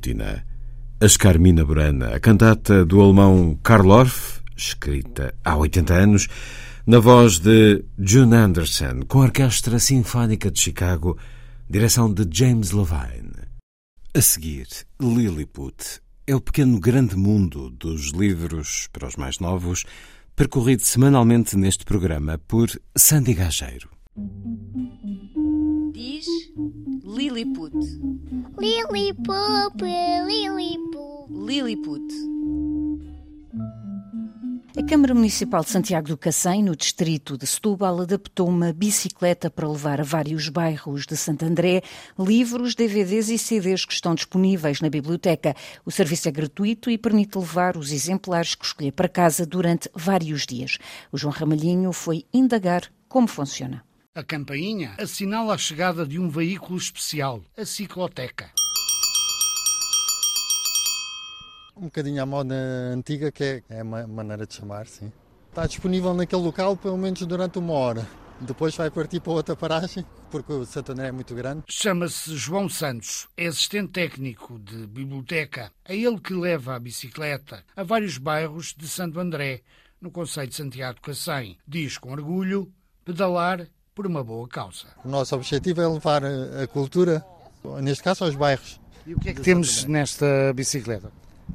Intrutina. A Carmina Burana, a cantata do alemão Karl Orff, escrita há 80 anos, na voz de June Anderson, com a Orquestra Sinfónica de Chicago, direção de James Levine. A seguir, Lilliput é o pequeno grande mundo dos livros para os mais novos, percorrido semanalmente neste programa por Sandy Gageiro. Lilliput, Lilliput. Lilliput. A Câmara Municipal de Santiago do Cacém, no distrito de Setúbal, adaptou uma bicicleta para levar a vários bairros de Santo André livros, DVDs e CDs que estão disponíveis na biblioteca. O serviço é gratuito e permite levar os exemplares que escolher para casa durante vários dias. O João Ramalhinho foi indagar como funciona. A campainha assinala a chegada de um veículo especial, a cicloteca. Um bocadinho à moda antiga, que é, é uma maneira de chamar, sim. Está disponível naquele local pelo menos durante uma hora. Depois vai partir para outra paragem, porque o Santo André é muito grande. Chama-se João Santos, é assistente técnico de biblioteca. É ele que leva a bicicleta a vários bairros de Santo André, no Conselho de Santiago de Cacém. Diz com orgulho pedalar por uma boa causa. O nosso objetivo é levar a cultura, neste caso, aos bairros. E o que é que temos nesta bicicleta?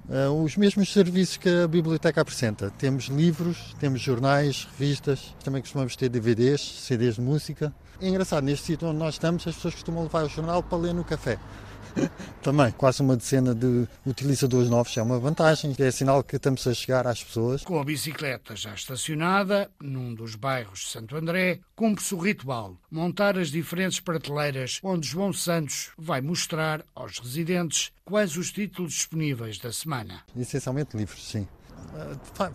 Uh, os mesmos serviços que a biblioteca apresenta. Temos livros, temos jornais, revistas, também costumamos ter DVDs, CDs de música. É engraçado, neste sítio onde nós estamos, as pessoas costumam levar o jornal para ler no café. Também, quase uma decena de utilizadores novos é uma vantagem, é sinal que estamos a chegar às pessoas. Com a bicicleta já estacionada, num dos bairros de Santo André, cumpre-se o ritual, montar as diferentes prateleiras onde João Santos vai mostrar aos residentes quais os títulos disponíveis da semana. Essencialmente livros, sim.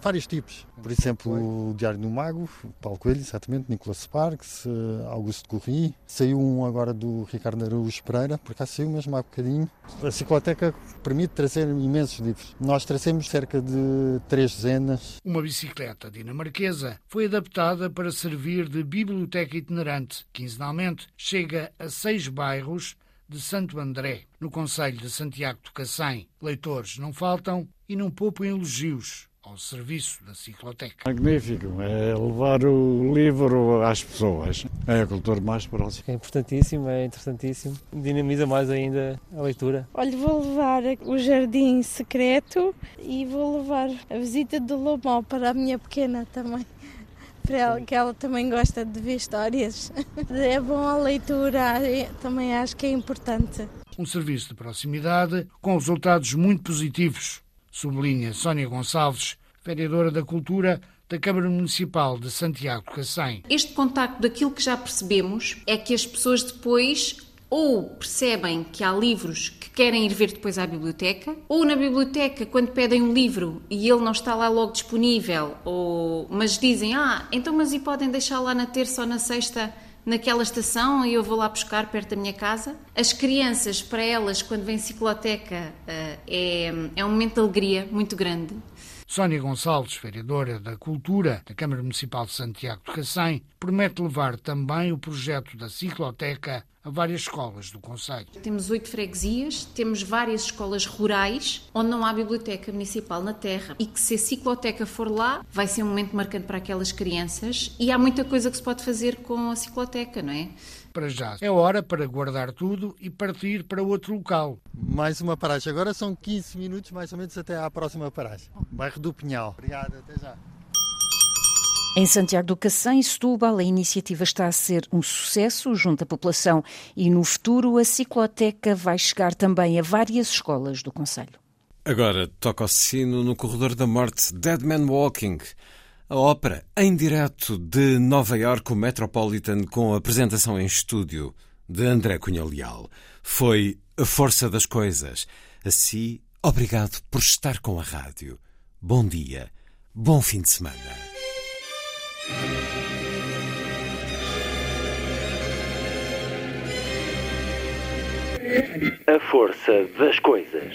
Vários tipos. Por exemplo, o Diário do Mago, Paulo Coelho, exatamente, Nicolas Sparks, uh, Augusto Corri. Saiu um agora do Ricardo Araújo Pereira, por acaso saiu mesmo há bocadinho. A cicloteca permite trazer imensos livros. Nós trazemos cerca de três dezenas. Uma bicicleta dinamarquesa foi adaptada para servir de biblioteca itinerante. Quinzenalmente chega a seis bairros de Santo André, no Conselho de Santiago do Cacém. Leitores não faltam e não poupam elogios ao serviço da cicloteca. Magnífico, é levar o livro às pessoas, é a cultura mais próxima. É importantíssimo, é interessantíssimo, dinamiza mais ainda a leitura. Olha, vou levar o Jardim Secreto e vou levar a visita do Lomó para a minha pequena também para ela, que ela também gosta de ver histórias. É bom a leitura, também acho que é importante. Um serviço de proximidade com resultados muito positivos, sublinha Sónia Gonçalves, vereadora da Cultura da Câmara Municipal de Santiago de Cacém. Este contacto daquilo que já percebemos é que as pessoas depois ou percebem que há livros que querem ir ver depois à biblioteca, ou na biblioteca, quando pedem um livro e ele não está lá logo disponível, ou mas dizem, ah, então mas e podem deixar lá na terça ou na sexta naquela estação e eu vou lá buscar perto da minha casa. As crianças, para elas, quando vêm cicloteca, eh, é, é um momento de alegria muito grande. Sónia Gonçalves, vereadora da Cultura da Câmara Municipal de Santiago de Cacém, promete levar também o projeto da cicloteca a várias escolas do Conselho. Temos oito freguesias, temos várias escolas rurais onde não há biblioteca municipal na terra e que se a cicloteca for lá vai ser um momento marcante para aquelas crianças e há muita coisa que se pode fazer com a cicloteca, não é? Para já é hora para guardar tudo e partir para outro local. Mais uma paragem. Agora são 15 minutos mais ou menos até à próxima paragem. Bairro do Pinhal. Obrigado, até já. Em Santiago do Cacém, Setúbal, a iniciativa está a ser um sucesso junto à população e no futuro a cicloteca vai chegar também a várias escolas do Conselho. Agora toca o sino no Corredor da Morte, Dead Man Walking. A ópera em direto de Nova York, o Metropolitan, com a apresentação em estúdio de André Cunha Leal. Foi a força das coisas. Assim, obrigado por estar com a rádio. Bom dia, bom fim de semana. A força das coisas.